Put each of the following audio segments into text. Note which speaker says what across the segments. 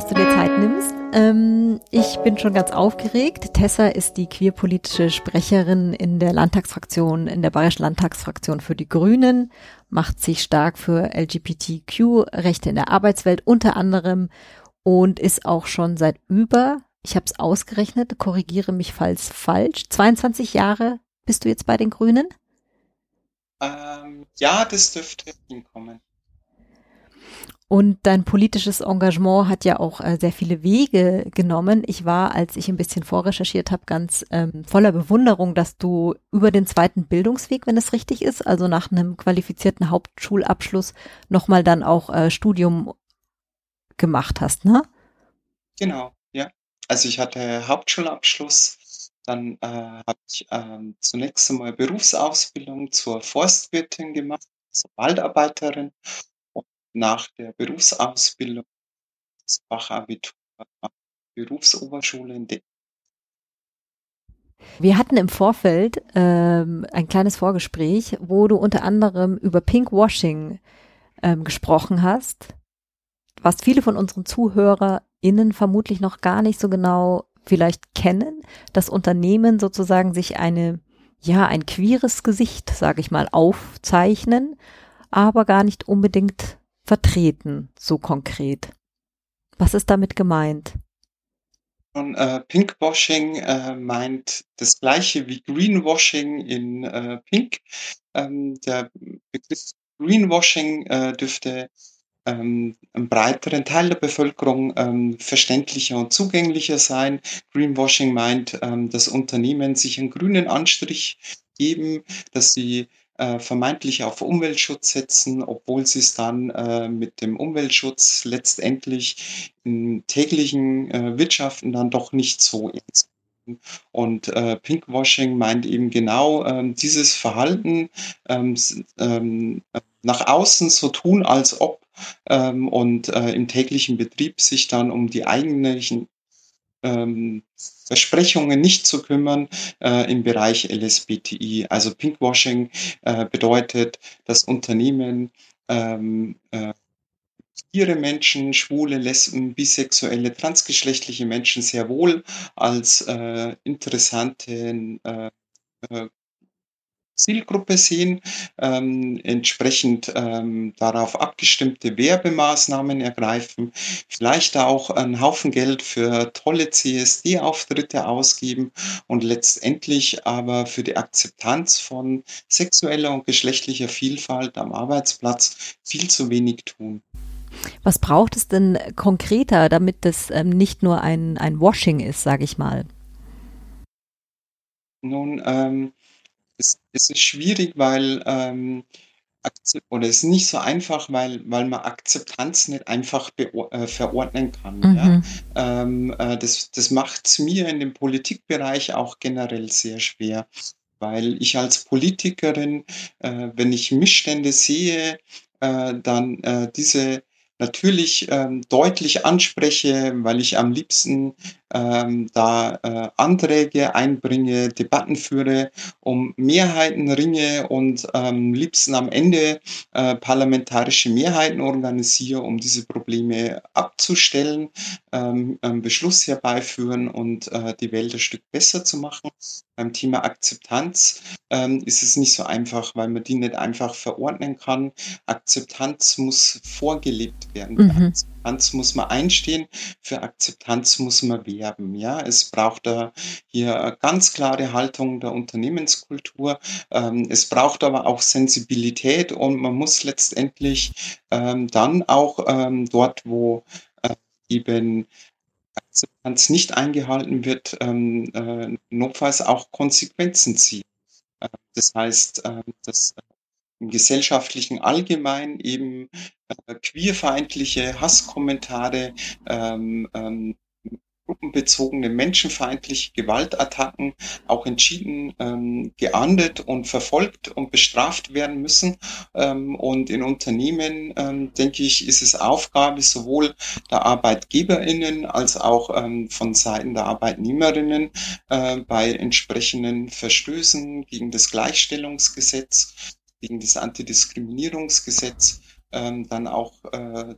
Speaker 1: dass du dir Zeit nimmst. Ähm, ich bin schon ganz aufgeregt. Tessa ist die queerpolitische Sprecherin in der Landtagsfraktion, in der Bayerischen Landtagsfraktion für die Grünen, macht sich stark für LGBTQ-Rechte in der Arbeitswelt unter anderem und ist auch schon seit über, ich habe es ausgerechnet, korrigiere mich falls falsch, 22 Jahre bist du jetzt bei den Grünen?
Speaker 2: Ähm, ja, das dürfte hinkommen.
Speaker 1: Und dein politisches Engagement hat ja auch äh, sehr viele Wege genommen. Ich war, als ich ein bisschen vorrecherchiert habe, ganz ähm, voller Bewunderung, dass du über den zweiten Bildungsweg, wenn es richtig ist, also nach einem qualifizierten Hauptschulabschluss, nochmal dann auch äh, Studium gemacht hast, ne?
Speaker 2: Genau, ja. Also ich hatte Hauptschulabschluss, dann äh, habe ich äh, zunächst einmal Berufsausbildung zur Forstwirtin gemacht, zur Waldarbeiterin nach der Berufsausbildung das Fachabitur Berufsoberschule in De
Speaker 1: wir hatten im Vorfeld ähm, ein kleines Vorgespräch, wo du unter anderem über Pinkwashing ähm, gesprochen hast, was viele von unseren ZuhörerInnen vermutlich noch gar nicht so genau vielleicht kennen, dass Unternehmen sozusagen sich eine, ja, ein queeres Gesicht, sage ich mal, aufzeichnen, aber gar nicht unbedingt vertreten, so konkret? Was ist damit gemeint?
Speaker 2: Und, äh, Pinkwashing äh, meint das gleiche wie Greenwashing in äh, Pink. Ähm, der Begriff Greenwashing äh, dürfte ähm, einem breiteren Teil der Bevölkerung ähm, verständlicher und zugänglicher sein. Greenwashing meint, ähm, dass Unternehmen sich einen grünen Anstrich geben, dass sie äh, vermeintlich auf Umweltschutz setzen, obwohl sie es dann äh, mit dem Umweltschutz letztendlich im täglichen äh, Wirtschaften dann doch nicht so ernst und äh, Pinkwashing meint eben genau ähm, dieses Verhalten ähm, ähm, nach außen so tun, als ob ähm, und äh, im täglichen Betrieb sich dann um die eigentlichen ähm, Versprechungen nicht zu kümmern äh, im Bereich LSBTI. Also Pinkwashing äh, bedeutet, dass Unternehmen ähm, äh, Menschen, schwule, Lesben, bisexuelle, transgeschlechtliche Menschen sehr wohl als äh, interessante äh, äh Zielgruppe sehen, ähm, entsprechend ähm, darauf abgestimmte Werbemaßnahmen ergreifen, vielleicht auch einen Haufen Geld für tolle CSD-Auftritte ausgeben und letztendlich aber für die Akzeptanz von sexueller und geschlechtlicher Vielfalt am Arbeitsplatz viel zu wenig tun.
Speaker 1: Was braucht es denn konkreter, damit das ähm, nicht nur ein, ein Washing ist, sage ich mal?
Speaker 2: Nun, ähm, es, es ist schwierig, weil ähm, oder es ist nicht so einfach, weil, weil man Akzeptanz nicht einfach äh, verordnen kann. Mhm. Ja? Ähm, äh, das das macht es mir in dem Politikbereich auch generell sehr schwer, weil ich als Politikerin, äh, wenn ich Missstände sehe, äh, dann äh, diese natürlich ähm, deutlich anspreche, weil ich am liebsten ähm, da äh, Anträge einbringe, Debatten führe, um Mehrheiten ringe und ähm, liebsten am Ende äh, parlamentarische Mehrheiten organisiere, um diese Probleme abzustellen, ähm, einen Beschluss herbeiführen und äh, die Welt ein Stück besser zu machen. Beim Thema Akzeptanz ähm, ist es nicht so einfach, weil man die nicht einfach verordnen kann. Akzeptanz muss vorgelebt werden. Mhm. Akzeptanz muss man einstehen, für Akzeptanz muss man werben. Ja, es braucht da hier eine ganz klare Haltung der Unternehmenskultur. Ähm, es braucht aber auch Sensibilität und man muss letztendlich ähm, dann auch ähm, dort, wo äh, eben Akzeptanz nicht eingehalten wird, ähm, äh, notfalls auch Konsequenzen ziehen. Äh, das heißt, äh, dass im gesellschaftlichen Allgemein eben äh, queerfeindliche Hasskommentare, ähm, ähm, gruppenbezogene menschenfeindliche Gewaltattacken auch entschieden ähm, geahndet und verfolgt und bestraft werden müssen. Ähm, und in Unternehmen, ähm, denke ich, ist es Aufgabe sowohl der ArbeitgeberInnen als auch ähm, von Seiten der Arbeitnehmerinnen äh, bei entsprechenden Verstößen gegen das Gleichstellungsgesetz, gegen das Antidiskriminierungsgesetz ähm, dann auch äh,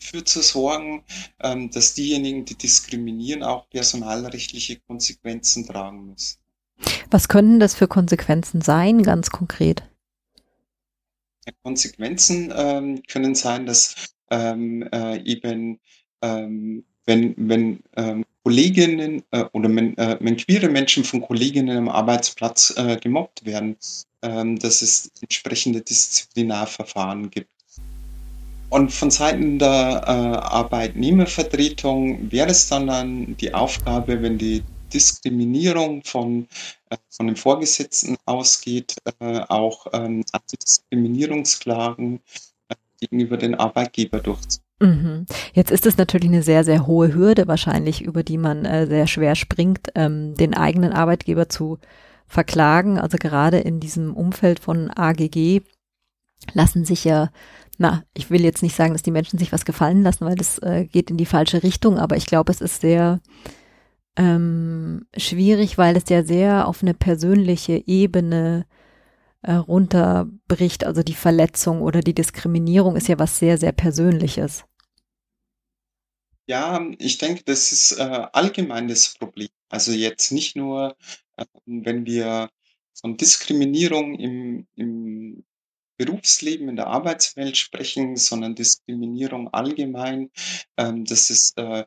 Speaker 2: dafür zu sorgen, ähm, dass diejenigen, die diskriminieren, auch personalrechtliche Konsequenzen tragen müssen.
Speaker 1: Was können das für Konsequenzen sein, ganz konkret?
Speaker 2: Konsequenzen ähm, können sein, dass ähm, äh, eben ähm, wenn, wenn ähm, Kolleginnen äh, oder wenn, äh, wenn queere Menschen von Kolleginnen am Arbeitsplatz äh, gemobbt werden, ähm, dass es entsprechende Disziplinarverfahren gibt. Und von Seiten der äh, Arbeitnehmervertretung wäre es dann, dann die Aufgabe, wenn die Diskriminierung von, äh, von dem Vorgesetzten ausgeht, äh, auch ähm, Antidiskriminierungsklagen äh, gegenüber den Arbeitgeber durchzuführen.
Speaker 1: Mhm. Jetzt ist es natürlich eine sehr, sehr hohe Hürde wahrscheinlich, über die man äh, sehr schwer springt, ähm, den eigenen Arbeitgeber zu verklagen. Also gerade in diesem Umfeld von AGG lassen sich ja, na, ich will jetzt nicht sagen, dass die Menschen sich was gefallen lassen, weil das äh, geht in die falsche Richtung, aber ich glaube, es ist sehr ähm, schwierig, weil es ja sehr auf eine persönliche Ebene äh, runterbricht. Also die Verletzung oder die Diskriminierung ist ja was sehr, sehr Persönliches.
Speaker 2: Ja, ich denke, das ist äh, allgemein das Problem. Also jetzt nicht nur, äh, wenn wir von Diskriminierung im, im Berufsleben, in der Arbeitswelt sprechen, sondern Diskriminierung allgemein. Ähm, das ist äh,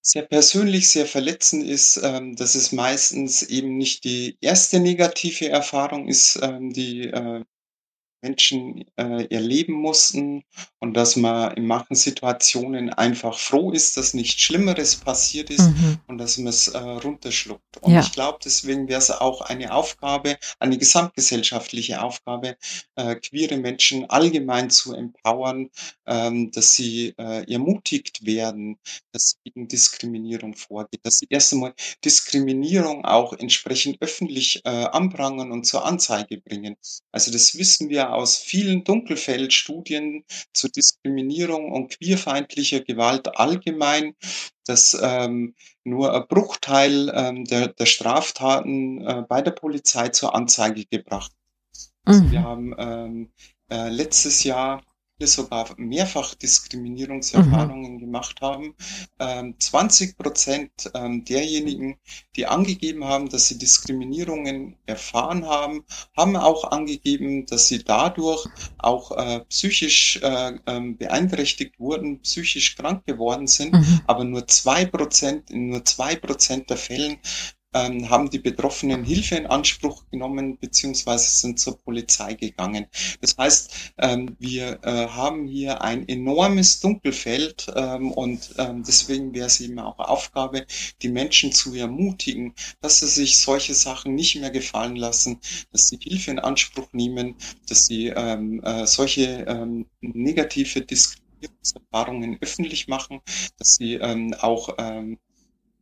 Speaker 2: sehr persönlich, sehr verletzend ist, ähm, dass es meistens eben nicht die erste negative Erfahrung ist, ähm, die äh, Menschen äh, erleben mussten und dass man in manchen Situationen einfach froh ist, dass nichts Schlimmeres passiert ist mhm. und dass man es äh, runterschluckt. Und ja. ich glaube, deswegen wäre es auch eine Aufgabe, eine gesamtgesellschaftliche Aufgabe, äh, queere Menschen allgemein zu empowern, ähm, dass sie äh, ermutigt werden, dass gegen Diskriminierung vorgeht, dass sie erst einmal Diskriminierung auch entsprechend öffentlich äh, anprangern und zur Anzeige bringen. Also das wissen wir aus vielen Dunkelfeldstudien zu Diskriminierung und queerfeindlicher Gewalt allgemein, dass ähm, nur ein Bruchteil ähm, der, der Straftaten äh, bei der Polizei zur Anzeige gebracht. Also mhm. wir haben ähm, äh, letztes Jahr sogar mehrfach Diskriminierungserfahrungen mhm. gemacht haben. Ähm, 20 Prozent ähm, derjenigen, die angegeben haben, dass sie Diskriminierungen erfahren haben, haben auch angegeben, dass sie dadurch auch äh, psychisch äh, äh, beeinträchtigt wurden, psychisch krank geworden sind. Mhm. Aber nur zwei Prozent, in nur zwei Prozent der Fällen ähm, haben die Betroffenen Hilfe in Anspruch genommen beziehungsweise sind zur Polizei gegangen. Das heißt, ähm, wir äh, haben hier ein enormes Dunkelfeld ähm, und ähm, deswegen wäre es eben auch Aufgabe, die Menschen zu ermutigen, dass sie sich solche Sachen nicht mehr gefallen lassen, dass sie Hilfe in Anspruch nehmen, dass sie ähm, äh, solche ähm, negative Diskriminierungserfahrungen öffentlich machen, dass sie auch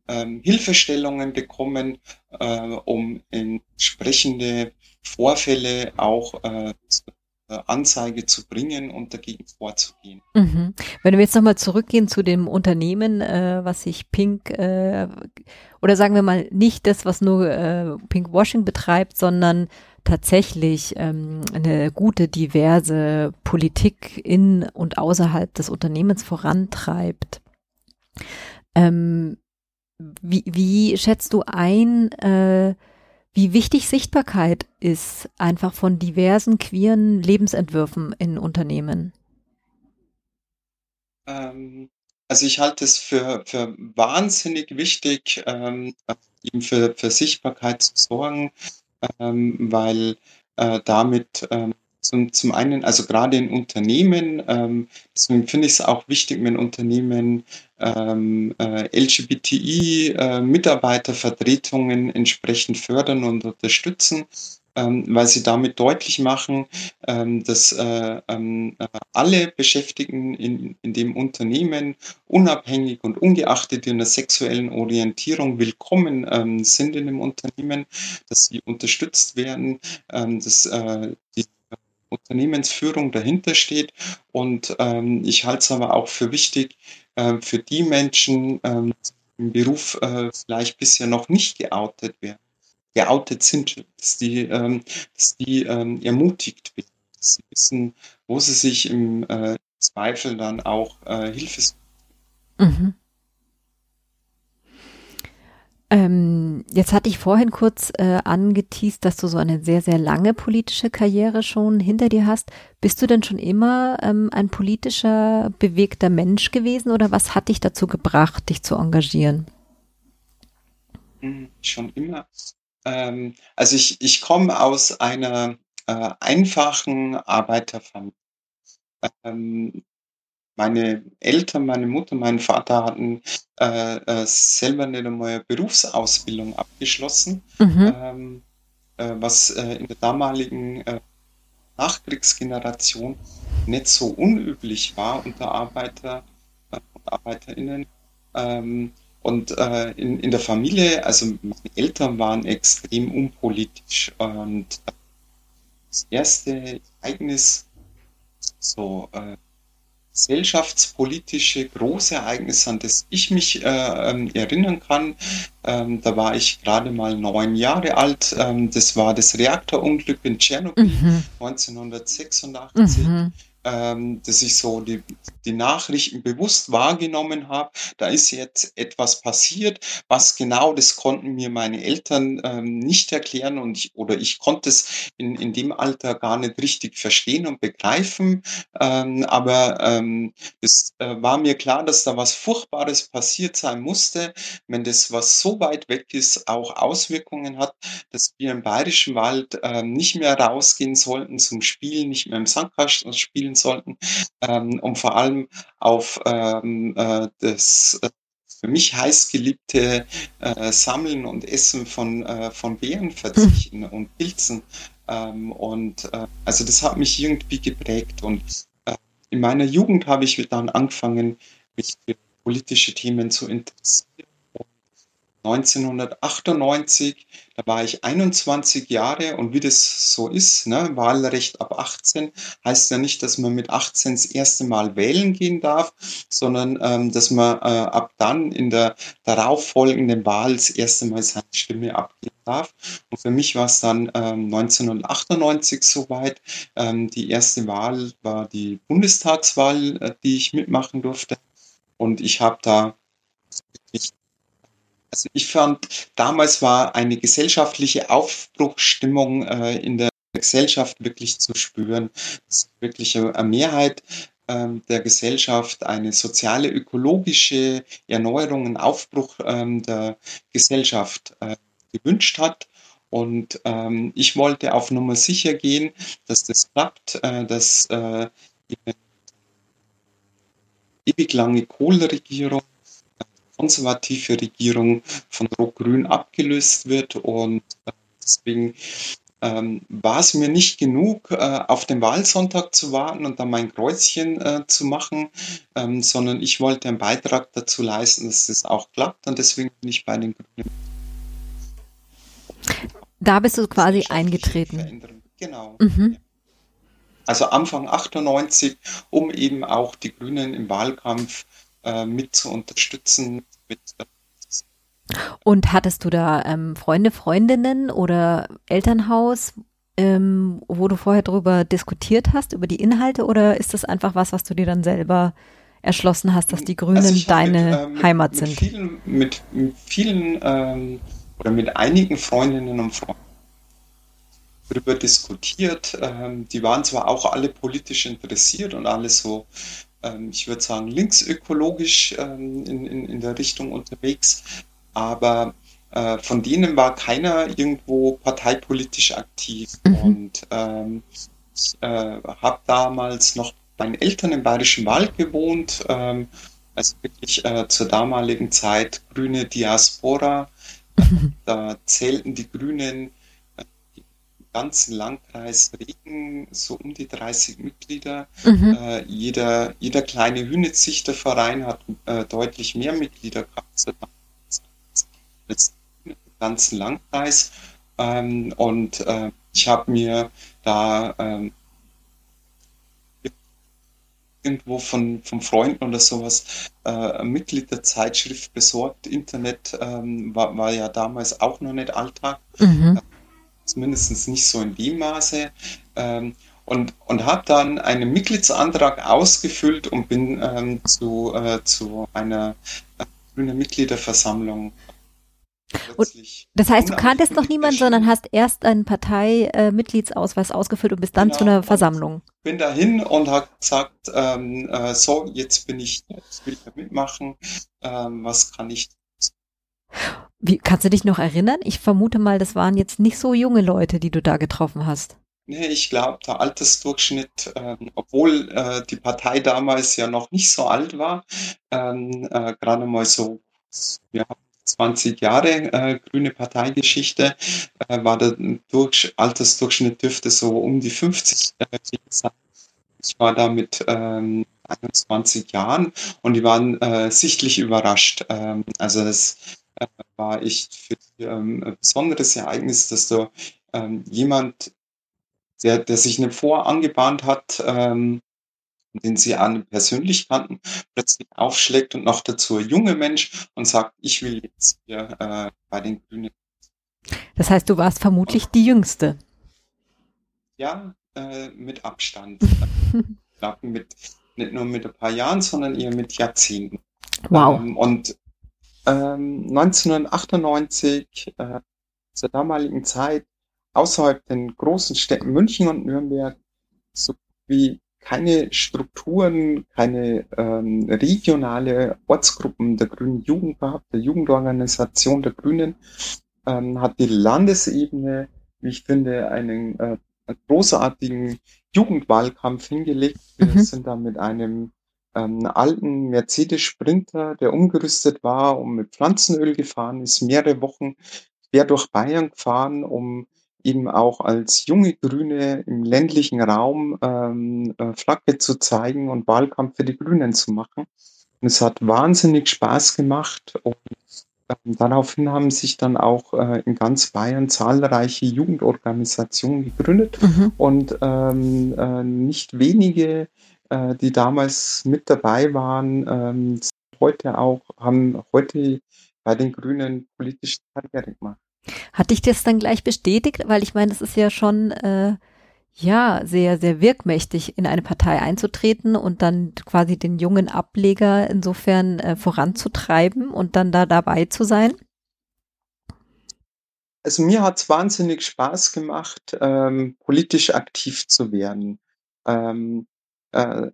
Speaker 2: ähm, Hilfestellungen bekommen, äh, um entsprechende Vorfälle auch äh, Anzeige zu bringen und dagegen vorzugehen.
Speaker 1: Mhm. Wenn wir jetzt nochmal zurückgehen zu dem Unternehmen, äh, was sich Pink äh, oder sagen wir mal nicht das, was nur äh, Pink Washing betreibt, sondern tatsächlich ähm, eine gute, diverse Politik in und außerhalb des Unternehmens vorantreibt. Ähm, wie, wie schätzt du ein, äh, wie wichtig Sichtbarkeit ist, einfach von diversen queeren Lebensentwürfen in Unternehmen?
Speaker 2: Ähm, also ich halte es für, für wahnsinnig wichtig, ähm, eben für, für Sichtbarkeit zu sorgen, ähm, weil äh, damit ähm, zum, zum einen, also gerade in Unternehmen, ähm, deswegen finde ich es auch wichtig, wenn Unternehmen ähm, äh, LGBTI-Mitarbeitervertretungen äh, entsprechend fördern und unterstützen, ähm, weil sie damit deutlich machen, ähm, dass äh, ähm, äh, alle Beschäftigten in, in dem Unternehmen unabhängig und ungeachtet ihrer sexuellen Orientierung willkommen sind in dem Unternehmen, dass sie unterstützt werden, dass äh, die Unternehmensführung dahinter steht. Und ähm, ich halte es aber auch für wichtig, äh, für die Menschen ähm, im Beruf äh, vielleicht bisher noch nicht geoutet werden, geoutet sind, dass die, ähm, dass die ähm, ermutigt werden. sie wissen, wo sie sich im äh, Zweifel dann auch äh, Hilfe suchen. Mhm.
Speaker 1: Ähm, jetzt hatte ich vorhin kurz äh, angeteased, dass du so eine sehr, sehr lange politische Karriere schon hinter dir hast. Bist du denn schon immer ähm, ein politischer, bewegter Mensch gewesen oder was hat dich dazu gebracht, dich zu engagieren?
Speaker 2: Hm, schon immer. Ähm, also ich, ich komme aus einer äh, einfachen Arbeiterfamilie. Ähm, meine Eltern, meine Mutter, mein Vater hatten äh, äh, selber nicht einmal Berufsausbildung abgeschlossen, mhm. ähm, äh, was äh, in der damaligen äh, Nachkriegsgeneration nicht so unüblich war unter Arbeiter äh, und Arbeiterinnen. Ähm, und in, in der Familie, also meine Eltern waren extrem unpolitisch und das erste Ereignis, so gesellschaftspolitische Großereignis, an das ich mich äh, ähm, erinnern kann. Ähm, da war ich gerade mal neun Jahre alt. Ähm, das war das Reaktorunglück in Tschernobyl mhm. 1986. Mhm ähm, dass ich so die, die Nachrichten bewusst wahrgenommen habe, da ist jetzt etwas passiert, was genau, das konnten mir meine Eltern ähm, nicht erklären und ich, oder ich konnte es in, in dem Alter gar nicht richtig verstehen und begreifen, ähm, aber ähm, es äh, war mir klar, dass da was Furchtbares passiert sein musste, wenn das, was so weit weg ist, auch Auswirkungen hat, dass wir im Bayerischen Wald äh, nicht mehr rausgehen sollten zum Spielen, nicht mehr im Sandkasten spielen sollten, ähm, um vor allem auf ähm, äh, das äh, für mich heißgeliebte äh, Sammeln und Essen von, äh, von Beeren verzichten mhm. und Pilzen. Ähm, und äh, also das hat mich irgendwie geprägt. Und äh, in meiner Jugend habe ich dann angefangen, mich für politische Themen zu interessieren 1998, da war ich 21 Jahre und wie das so ist, ne, Wahlrecht ab 18, heißt ja nicht, dass man mit 18 das erste Mal wählen gehen darf, sondern ähm, dass man äh, ab dann in der darauffolgenden Wahl das erste Mal seine Stimme abgeben darf. Und für mich war es dann ähm, 1998 soweit. Ähm, die erste Wahl war die Bundestagswahl, äh, die ich mitmachen durfte. Und ich habe da wirklich also ich fand, damals war eine gesellschaftliche Aufbruchsstimmung äh, in der Gesellschaft wirklich zu spüren. Dass wirklich eine Mehrheit ähm, der Gesellschaft eine soziale, ökologische Erneuerung, einen Aufbruch ähm, der Gesellschaft äh, gewünscht hat. Und ähm, ich wollte auf Nummer sicher gehen, dass das klappt, äh, dass äh, ewig lange Kohleregierung konservative Regierung von Rot-Grün abgelöst wird. Und äh, deswegen ähm, war es mir nicht genug, äh, auf den Wahlsonntag zu warten und dann mein Kreuzchen äh, zu machen, ähm, sondern ich wollte einen Beitrag dazu leisten, dass das auch klappt. Und deswegen bin ich bei den Grünen.
Speaker 1: Da bist du quasi eingetreten.
Speaker 2: Genau. Mhm. Also Anfang 98, um eben auch die Grünen im Wahlkampf äh, mit zu unterstützen. Mit, äh,
Speaker 1: und hattest du da ähm, Freunde, Freundinnen oder Elternhaus, ähm, wo du vorher darüber diskutiert hast, über die Inhalte, oder ist das einfach was, was du dir dann selber erschlossen hast, dass die Grünen also deine mit, äh, mit, Heimat sind?
Speaker 2: Mit vielen, mit, mit vielen ähm, oder mit einigen Freundinnen und Freunden darüber diskutiert. Ähm, die waren zwar auch alle politisch interessiert und alle so ähm, ich würde sagen, linksökologisch ähm, in, in, in der Richtung unterwegs, aber äh, von denen war keiner irgendwo parteipolitisch aktiv. Mhm. Und ähm, ich äh, habe damals noch bei meinen Eltern im Bayerischen Wald gewohnt, ähm, also wirklich äh, zur damaligen Zeit grüne Diaspora. Mhm. Da zählten die Grünen ganzen Landkreis Regen so um die 30 Mitglieder. Mhm. Äh, jeder, jeder kleine Hühnerzüchterverein hat äh, deutlich mehr Mitglieder gehabt als im ganzen Landkreis. Ähm, und äh, ich habe mir da ähm, irgendwo von, von Freunden oder sowas äh, ein Mitglied der Zeitschrift besorgt. Internet ähm, war, war ja damals auch noch nicht Alltag. Mhm zumindest nicht so in dem Maße. Ähm, und, und habe dann einen Mitgliedsantrag ausgefüllt und bin ähm, zu, äh, zu einer äh, grünen Mitgliederversammlung
Speaker 1: das heißt, du kanntest noch niemanden, sondern hast erst einen Parteimitgliedsausweis äh, ausgefüllt und bist dann genau, zu einer Versammlung.
Speaker 2: Bin dahin und habe gesagt, ähm, äh, so, jetzt bin ich, jetzt will ich mitmachen, ähm, was kann ich
Speaker 1: wie, kannst du dich noch erinnern? Ich vermute mal, das waren jetzt nicht so junge Leute, die du da getroffen hast.
Speaker 2: Nee, ich glaube, der Altersdurchschnitt, ähm, obwohl äh, die Partei damals ja noch nicht so alt war, ähm, äh, gerade mal so, haben 20 Jahre äh, grüne Parteigeschichte, äh, war der Durch Altersdurchschnitt dürfte so um die 50 äh, sein. Ich war da mit ähm, 21 Jahren und die waren äh, sichtlich überrascht. Ähm, also das äh, war echt für ähm, ein besonderes Ereignis, dass da ähm, jemand, der, der sich eine vorangebahnt hat, ähm, den sie an persönlich kannten, plötzlich aufschlägt und noch dazu ein junger Mensch und sagt, ich will jetzt hier äh, bei den Grünen.
Speaker 1: Das heißt, du warst vermutlich die Jüngste.
Speaker 2: Ja, äh, mit Abstand. ich mit, nicht nur mit ein paar Jahren, sondern eher mit Jahrzehnten.
Speaker 1: Wow.
Speaker 2: Ähm, und ähm, 1998, äh, zur damaligen Zeit, außerhalb den großen Städten München und Nürnberg, so wie keine Strukturen, keine ähm, regionale Ortsgruppen der Grünen Jugend gehabt, der Jugendorganisation der Grünen, ähm, hat die Landesebene, wie ich finde, einen, äh, großartigen Jugendwahlkampf hingelegt. Wir mhm. sind da mit einem ähm, alten Mercedes Sprinter, der umgerüstet war und mit Pflanzenöl gefahren ist, mehrere Wochen quer durch Bayern gefahren, um eben auch als junge Grüne im ländlichen Raum ähm, äh, Flagge zu zeigen und Wahlkampf für die Grünen zu machen. Und es hat wahnsinnig Spaß gemacht und ähm, daraufhin haben sich dann auch äh, in ganz Bayern zahlreiche Jugendorganisationen gegründet mhm. und ähm, äh, nicht wenige, äh, die damals mit dabei waren, ähm, heute auch, haben heute bei den Grünen politische Karriere gemacht.
Speaker 1: Hat dich das dann gleich bestätigt? Weil ich meine, das ist ja schon äh, ja sehr, sehr wirkmächtig, in eine Partei einzutreten und dann quasi den jungen Ableger insofern äh, voranzutreiben und dann da dabei zu sein.
Speaker 2: Also mir hat es wahnsinnig Spaß gemacht, ähm, politisch aktiv zu werden. Ähm, äh,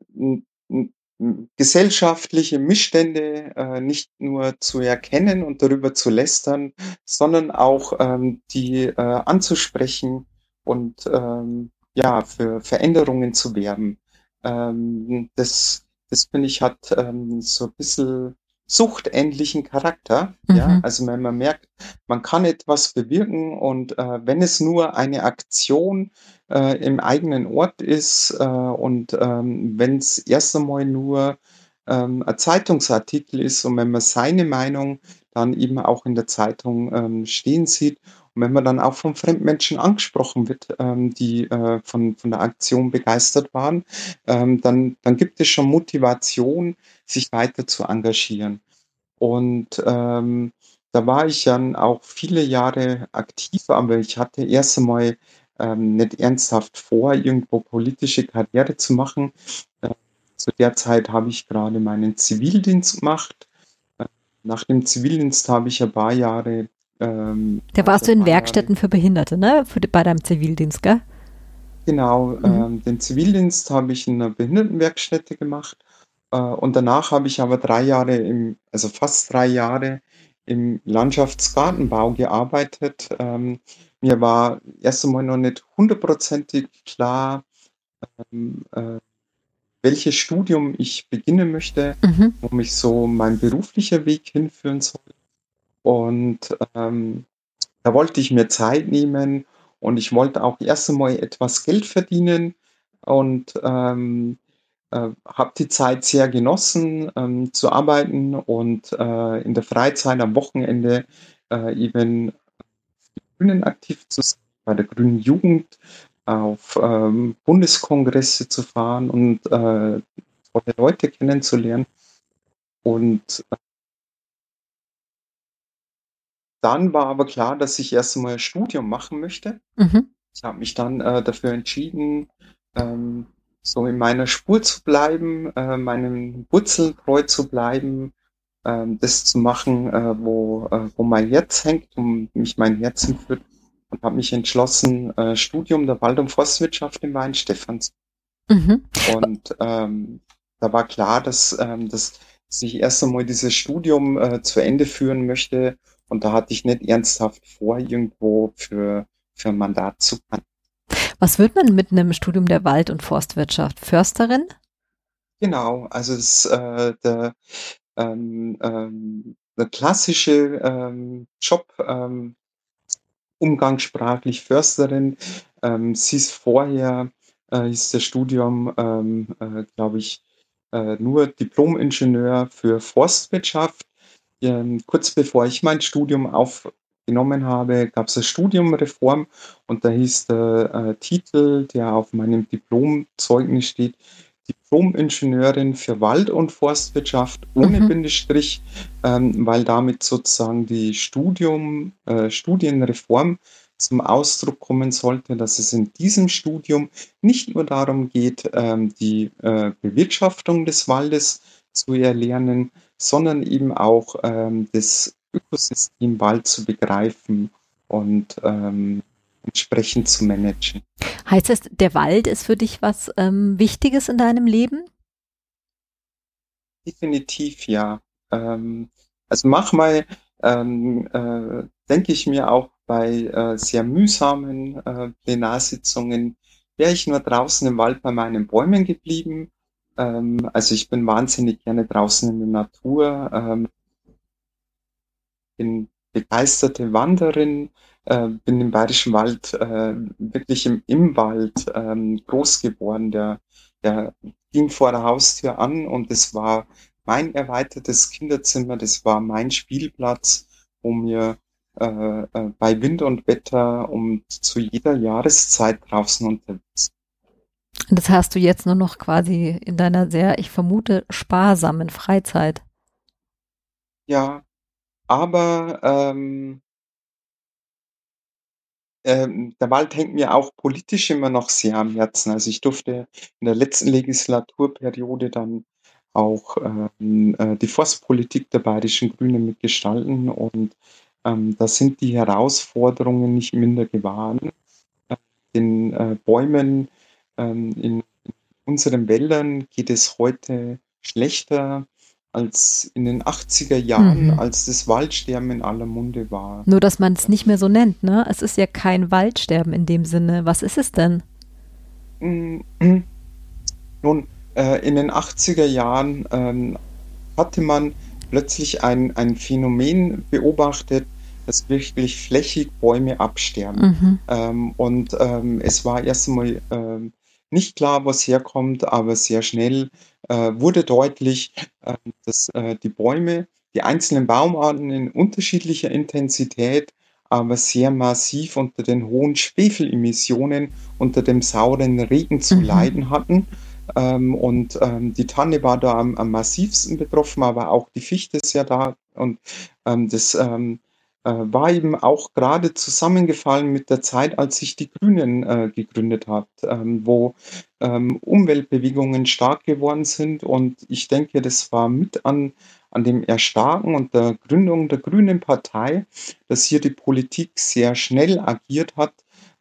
Speaker 2: gesellschaftliche Missstände äh, nicht nur zu erkennen und darüber zu lästern, sondern auch ähm, die äh, anzusprechen und ähm, ja für Veränderungen zu werben. Ähm, das, das finde ich hat ähm, so ein bisschen suchtähnlichen Charakter. Mhm. Ja, also wenn man merkt, man kann etwas bewirken und äh, wenn es nur eine Aktion äh, im eigenen Ort ist äh, und ähm, wenn es erst einmal nur ähm, ein Zeitungsartikel ist und wenn man seine Meinung dann eben auch in der Zeitung ähm, stehen sieht und wenn man dann auch von Fremdmenschen angesprochen wird, ähm, die äh, von, von der Aktion begeistert waren, ähm, dann, dann gibt es schon Motivation, sich weiter zu engagieren. Und ähm, da war ich dann auch viele Jahre aktiv, aber ich hatte erst einmal ähm, nicht ernsthaft vor, irgendwo politische Karriere zu machen. Äh, zu der Zeit habe ich gerade meinen Zivildienst gemacht. Äh, nach dem Zivildienst habe ich ein paar Jahre. Ähm,
Speaker 1: da warst du in Werkstätten Jahre, für Behinderte, ne? Für, bei deinem Zivildienst, gell?
Speaker 2: Genau, mhm. ähm, den Zivildienst habe ich in einer Behindertenwerkstätte gemacht. Äh, und danach habe ich aber drei Jahre, im, also fast drei Jahre im Landschaftsgartenbau gearbeitet. Ähm, mir war erst einmal noch nicht hundertprozentig klar, ähm, äh, welches Studium ich beginnen möchte, mhm. wo mich so mein beruflicher Weg hinführen soll. Und ähm, da wollte ich mir Zeit nehmen und ich wollte auch erst einmal etwas Geld verdienen und ähm, äh, habe die Zeit sehr genossen ähm, zu arbeiten und äh, in der Freizeit am Wochenende äh, eben Grünen aktiv zu sein, bei der Grünen Jugend auf ähm, Bundeskongresse zu fahren und äh, Leute kennenzulernen. Und äh, dann war aber klar, dass ich erst einmal ein Studium machen möchte. Mhm. Ich habe mich dann äh, dafür entschieden, ähm, so in meiner Spur zu bleiben, äh, meinen Wurzeln treu zu bleiben, das zu machen, äh, wo, äh, wo mein Herz hängt und mich mein Herz führt und habe mich entschlossen, äh, Studium der Wald- und Forstwirtschaft in Weinstefans. Mhm. Und ähm, da war klar, dass, ähm, dass ich erst einmal dieses Studium äh, zu Ende führen möchte. Und da hatte ich nicht ernsthaft vor, irgendwo für, für ein Mandat zu kann.
Speaker 1: Was wird man mit einem Studium der Wald- und Forstwirtschaft? Försterin?
Speaker 2: Genau, also das, äh, der, ähm, ähm, der klassische ähm, Job, ähm, umgangssprachlich Försterin. Ähm, sie ist vorher, äh, ist das Studium, ähm, äh, glaube ich, äh, nur Diplom-Ingenieur für Forstwirtschaft. Ähm, kurz bevor ich mein Studium aufgenommen habe, gab es eine Studiumreform und da hieß der äh, Titel, der auf meinem Diplomzeugnis steht, Diplom-Ingenieurin für Wald- und Forstwirtschaft ohne mhm. Bindestrich, ähm, weil damit sozusagen die Studium, äh, Studienreform zum Ausdruck kommen sollte, dass es in diesem Studium nicht nur darum geht, ähm, die äh, Bewirtschaftung des Waldes zu erlernen, sondern eben auch ähm, das Ökosystem Wald zu begreifen und ähm, entsprechend zu managen.
Speaker 1: Heißt das, der Wald ist für dich was ähm, Wichtiges in deinem Leben?
Speaker 2: Definitiv ja. Ähm, also manchmal ähm, äh, denke ich mir auch bei äh, sehr mühsamen äh, Plenarsitzungen, wäre ich nur draußen im Wald bei meinen Bäumen geblieben. Ähm, also ich bin wahnsinnig gerne draußen in der Natur, ähm, bin begeisterte Wanderin, äh, bin im Bayerischen Wald äh, wirklich im, im Wald ähm, groß geworden. Der, der ging vor der Haustür an und es war mein erweitertes Kinderzimmer, das war mein Spielplatz, wo mir äh, äh, bei Wind und Wetter und zu jeder Jahreszeit draußen unterwegs.
Speaker 1: Das hast du jetzt nur noch quasi in deiner sehr, ich vermute, sparsamen Freizeit.
Speaker 2: Ja, aber ähm, ähm, der Wald hängt mir auch politisch immer noch sehr am Herzen. Also ich durfte in der letzten Legislaturperiode dann auch ähm, äh, die Forstpolitik der Bayerischen Grünen mitgestalten und ähm, da sind die Herausforderungen nicht minder gewahrt. Äh, den äh, Bäumen ähm, in unseren Wäldern geht es heute schlechter als in den 80er Jahren, mhm. als das Waldsterben in aller Munde war.
Speaker 1: Nur, dass man es nicht mehr so nennt, ne? Es ist ja kein Waldsterben in dem Sinne. Was ist es denn?
Speaker 2: Mm, nun, äh, in den 80er Jahren ähm, hatte man plötzlich ein, ein Phänomen beobachtet, dass wirklich flächig Bäume absterben. Mhm. Ähm, und ähm, es war erst einmal ähm, nicht klar, was herkommt, aber sehr schnell wurde deutlich, äh, dass äh, die Bäume, die einzelnen Baumarten in unterschiedlicher Intensität, aber sehr massiv unter den hohen Schwefelemissionen, unter dem sauren Regen zu mhm. leiden hatten. Ähm, und ähm, die Tanne war da am, am, massivsten betroffen, aber auch die Fichte ist ja da. Und ähm, das ähm, äh, war eben auch gerade zusammengefallen mit der Zeit, als sich die Grünen äh, gegründet hat, ähm, wo ähm, Umweltbewegungen stark geworden sind. Und ich denke, das war mit an, an dem Erstarken und der Gründung der Grünen Partei, dass hier die Politik sehr schnell agiert hat,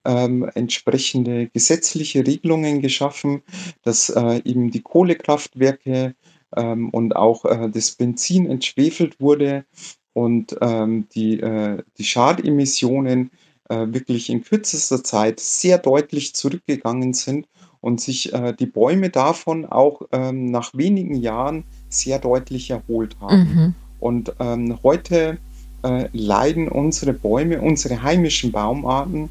Speaker 2: ähm, entsprechende gesetzliche Regelungen geschaffen, dass äh, eben die Kohlekraftwerke ähm, und auch äh, das Benzin entschwefelt wurde und ähm, die, äh, die Schademissionen äh, wirklich in kürzester Zeit sehr deutlich zurückgegangen sind und sich äh, die Bäume davon auch ähm, nach wenigen Jahren sehr deutlich erholt haben. Mhm. Und ähm, heute äh, leiden unsere Bäume, unsere heimischen Baumarten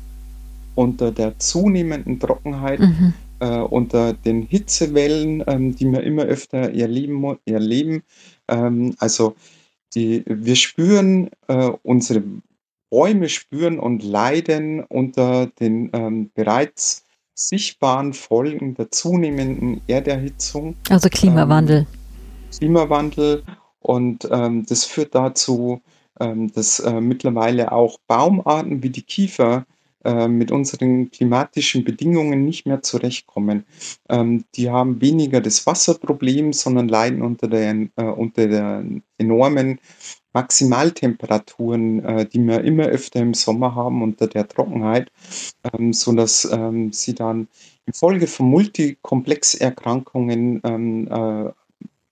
Speaker 2: unter der zunehmenden Trockenheit, mhm. äh, unter den Hitzewellen, ähm, die wir immer öfter erleben. erleben. Ähm, also die, wir spüren, äh, unsere Bäume spüren und leiden unter den ähm, bereits sichtbaren Folgen der zunehmenden Erderhitzung.
Speaker 1: Also Klimawandel. Ähm,
Speaker 2: Klimawandel. Und ähm, das führt dazu, ähm, dass äh, mittlerweile auch Baumarten wie die Kiefer äh, mit unseren klimatischen Bedingungen nicht mehr zurechtkommen. Ähm, die haben weniger das Wasserproblem, sondern leiden unter der, äh, unter der enormen Maximaltemperaturen, äh, die wir immer öfter im Sommer haben unter der Trockenheit, ähm, so dass ähm, sie dann infolge von Multikomplexerkrankungen ähm, äh,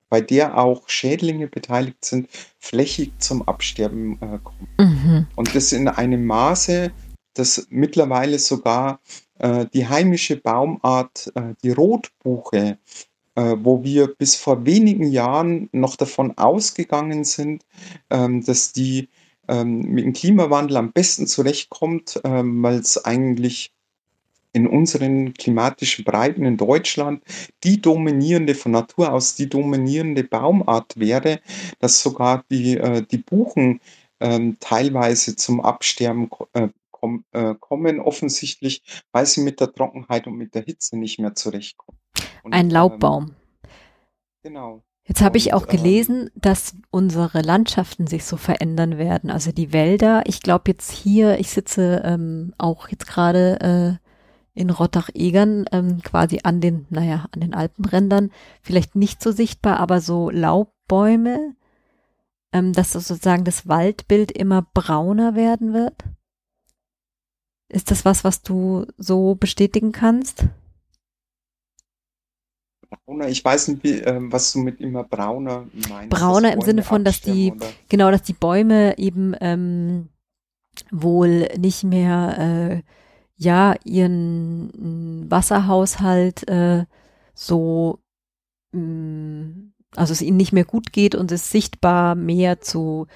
Speaker 2: bei der auch Schädlinge beteiligt sind, flächig zum Absterben äh, kommen. Mhm. Und das in einem Maße, dass mittlerweile sogar äh, die heimische Baumart, äh, die Rotbuche, äh, wo wir bis vor wenigen Jahren noch davon ausgegangen sind, ähm, dass die ähm, mit dem Klimawandel am besten zurechtkommt, ähm, weil es eigentlich in unseren klimatischen Breiten in Deutschland die dominierende, von Natur aus die dominierende Baumart wäre, dass sogar die, äh, die Buchen teilweise zum Absterben äh, kom äh, kommen, offensichtlich, weil sie mit der Trockenheit und mit der Hitze nicht mehr zurechtkommen.
Speaker 1: Und, Ein Laubbaum. Ähm, genau. Jetzt habe ich auch ähm, gelesen, dass unsere Landschaften sich so verändern werden. Also die Wälder. Ich glaube jetzt hier, ich sitze ähm, auch jetzt gerade äh, in Rottach-Egern ähm, quasi an den, naja, an den Alpenrändern, vielleicht nicht so sichtbar, aber so Laubbäume, ähm, dass sozusagen das Waldbild immer brauner werden wird? Ist das was, was du so bestätigen kannst?
Speaker 2: Brauner, ich weiß nicht, wie, äh, was du mit immer brauner
Speaker 1: meinst. Brauner im Sinne von, dass die, oder? genau, dass die Bäume eben ähm, wohl nicht mehr äh, ja ihren Wasserhaushalt äh, so, mh, mm, also es ihnen nicht mehr gut geht und es sichtbar mehr zu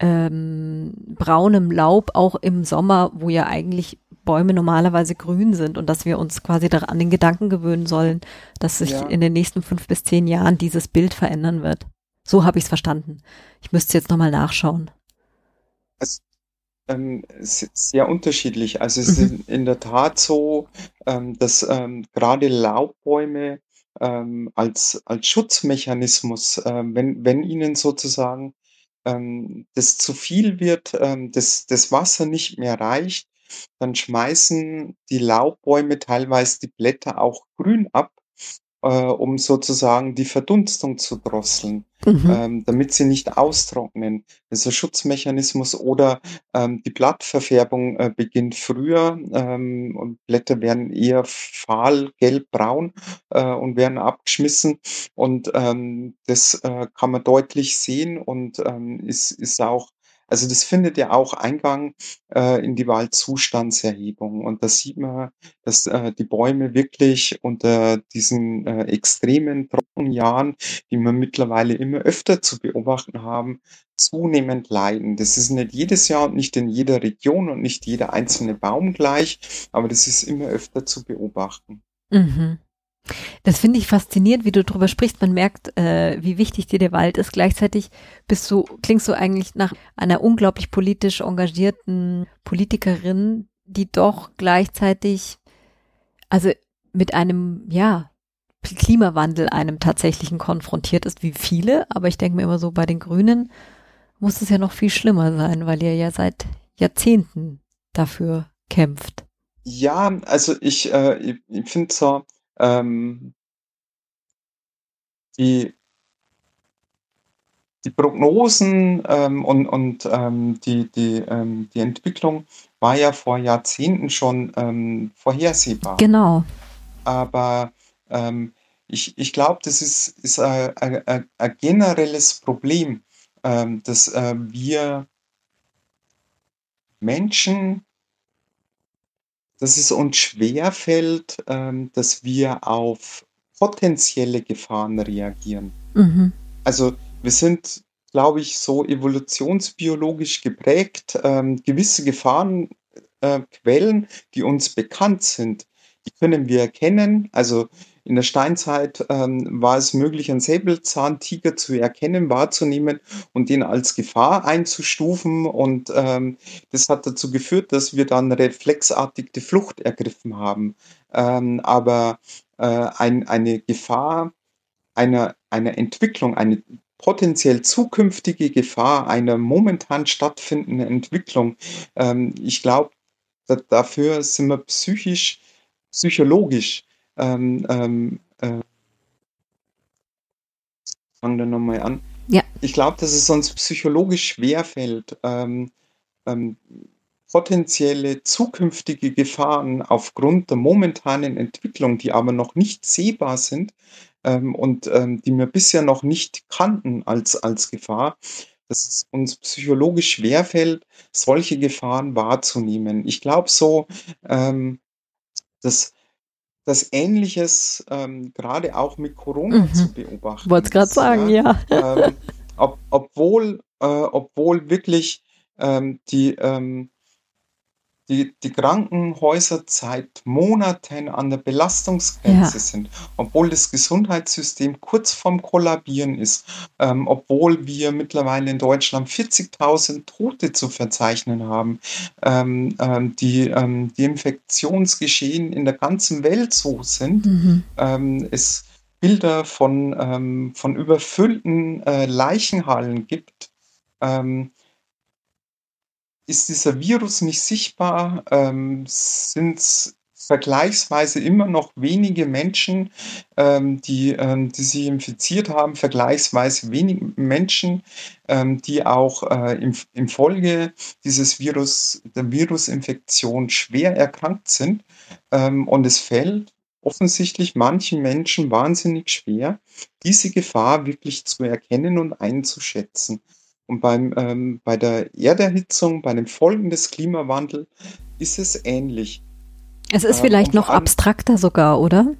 Speaker 1: ähm, braunem Laub auch im Sommer, wo ja eigentlich Bäume normalerweise grün sind und dass wir uns quasi daran an den Gedanken gewöhnen sollen, dass sich ja. in den nächsten fünf bis zehn Jahren dieses Bild verändern wird. So habe ich es verstanden. Ich müsste jetzt nochmal nachschauen.
Speaker 2: Es, ähm, sehr unterschiedlich. Also es mhm. ist in der Tat so, ähm, dass ähm, gerade Laubbäume ähm, als, als Schutzmechanismus, äh, wenn, wenn ihnen sozusagen ähm, das zu viel wird, ähm, das, das Wasser nicht mehr reicht, dann schmeißen die Laubbäume teilweise die Blätter auch grün ab äh, um sozusagen die Verdunstung zu drosseln, mhm. ähm, damit sie nicht austrocknen. Das ist ein Schutzmechanismus oder ähm, die Blattverfärbung äh, beginnt früher ähm, und Blätter werden eher fahl, gelb, braun äh, und werden abgeschmissen und ähm, das äh, kann man deutlich sehen und ähm, ist, ist auch also das findet ja auch Eingang äh, in die Waldzustandserhebung. Und da sieht man, dass äh, die Bäume wirklich unter diesen äh, extremen Trockenjahren, die wir mittlerweile immer öfter zu beobachten haben, zunehmend leiden. Das ist nicht jedes Jahr und nicht in jeder Region und nicht jeder einzelne Baum gleich, aber das ist immer öfter zu beobachten.
Speaker 1: Mhm. Das finde ich faszinierend, wie du darüber sprichst. Man merkt, äh, wie wichtig dir der Wald ist. Gleichzeitig bist du, klingst du eigentlich nach einer unglaublich politisch engagierten Politikerin, die doch gleichzeitig, also mit einem, ja, Klimawandel einem tatsächlichen konfrontiert ist, wie viele. Aber ich denke mir immer so, bei den Grünen muss es ja noch viel schlimmer sein, weil ihr ja seit Jahrzehnten dafür kämpft.
Speaker 2: Ja, also ich, äh, ich finde so, ähm, die die Prognosen ähm, und, und ähm, die, die, ähm, die Entwicklung war ja vor Jahrzehnten schon ähm, vorhersehbar.
Speaker 1: Genau.
Speaker 2: Aber ähm, ich, ich glaube, das ist, ist ein, generelles Problem, ähm, dass äh, wir Menschen dass es uns schwerfällt, ähm, dass wir auf potenzielle Gefahren reagieren. Mhm. Also wir sind, glaube ich, so evolutionsbiologisch geprägt. Ähm, gewisse Gefahrenquellen, äh, die uns bekannt sind, die können wir erkennen. Also in der Steinzeit ähm, war es möglich, einen Säbelzahntiger zu erkennen, wahrzunehmen und den als Gefahr einzustufen. Und ähm, das hat dazu geführt, dass wir dann reflexartig die Flucht ergriffen haben. Ähm, aber äh, ein, eine Gefahr einer, einer Entwicklung, eine potenziell zukünftige Gefahr einer momentan stattfindenden Entwicklung. Ähm, ich glaube, da dafür sind wir psychisch psychologisch, ähm, ähm, äh fangen wir noch mal an.
Speaker 1: Ja.
Speaker 2: Ich glaube, dass es uns psychologisch schwerfällt, ähm, ähm, potenzielle zukünftige Gefahren aufgrund der momentanen Entwicklung, die aber noch nicht sehbar sind, ähm, und, ähm, die wir bisher noch nicht kannten als als Gefahr, dass es uns psychologisch schwerfällt, solche Gefahren wahrzunehmen. Ich glaube so, ähm, dass dass Ähnliches, ähm, grade auch mit Corona zu
Speaker 1: Mhm.
Speaker 2: beobachten
Speaker 1: Wollte es
Speaker 2: ist,
Speaker 1: sagen,
Speaker 2: ja?
Speaker 1: ja.
Speaker 2: Ähm, ob obwohl äh, obwohl wirklich, ähm, die, ähm die die Krankenhäuser seit Monaten an der Belastungsgrenze
Speaker 1: Ja.
Speaker 2: sind, obwohl das Gesundheitssystem kurz vorm Kollabieren ist, ähm, obwohl wir mittlerweile in Deutschland 40.000 Tote zu verzeichnen haben, ähm, ähm, die, ähm die Infektionsgeschehen in der ganzen Welt so sind,
Speaker 1: Mhm.
Speaker 2: ähm, es Bilder von, ähm von überfüllten, äh, Leichenhallen gibt, ähm ist dieser Virus nicht sichtbar, ähm, sind's vergleichsweise immer noch wenige Menschen, ähm, die ähm, die sich infiziert haben, vergleichsweise wenig Menschen, ähm, die auch, äh, in infolge dieses Virus der Virusinfektion schwer erkrankt sind. Ähm, und es fällt offensichtlich manchen Menschen wahnsinnig schwer, diese Gefahr wirklich zu erkennen und einzuschätzen. Und beim ähm, bei der Erderhitzung, bei den Folgen des Klimawandel ist es ähnlich.
Speaker 1: Es ist
Speaker 2: Ähm,
Speaker 1: vielleicht
Speaker 2: und
Speaker 1: noch
Speaker 2: allem
Speaker 1: abstrakter sogar, oder?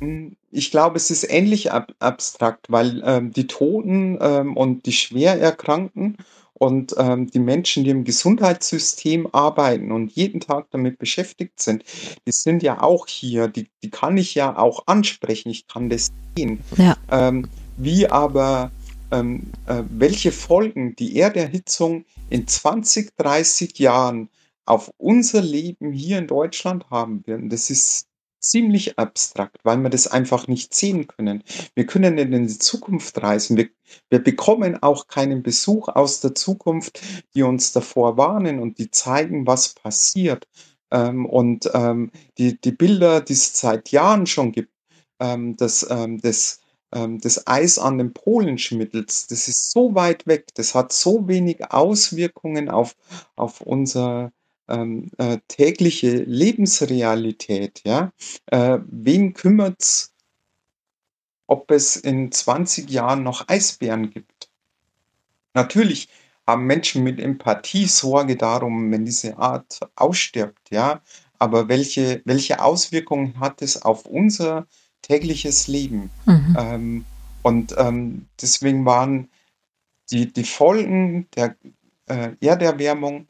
Speaker 2: Hm, ich glaube, es ist ähnlich ab abstrakt, weil, ähm, die Toten, ähm, und die schwer Erkrankten und, ähm, die Menschen, die im Gesundheitssystem arbeiten und jeden Tag damit beschäftigt sind, die sind ja auch hier. Die die kann ich ja auch ansprechen. Ich kann das sehen.
Speaker 1: Ja.
Speaker 2: Ähm, wie aber ähm, äh, welche Folgen die Erderhitzung in 20, 30 Jahren auf unser Leben hier in Deutschland haben werden, das ist ziemlich abstrakt, weil wir das einfach nicht sehen können. Wir können nicht in die Zukunft reisen. Wir wir bekommen auch keinen Besuch aus der Zukunft, die uns davor warnen und die zeigen, was passiert. Ähm, und, ähm, die die Bilder, die es seit Jahren schon gibt, ähm, das ähm, das ähm, das Eis an den Polen schmilzt, das ist so weit weg. Das hat so wenig Auswirkungen auf auf unser, ähm, äh, tägliche Lebensrealität, ja? Äh, wen kümmert's ob es in 20 Jahren noch Eisbären gibt? Natürlich haben Menschen mit Empathie Sorge darum, wenn diese Art ausstirbt, ja? Aber welche welche Auswirkungen hat es auf unser tägliches Leben?
Speaker 1: Mhm.
Speaker 2: Ähm, und, ähm, deswegen waren die die Folgen der, äh, Erderwärmung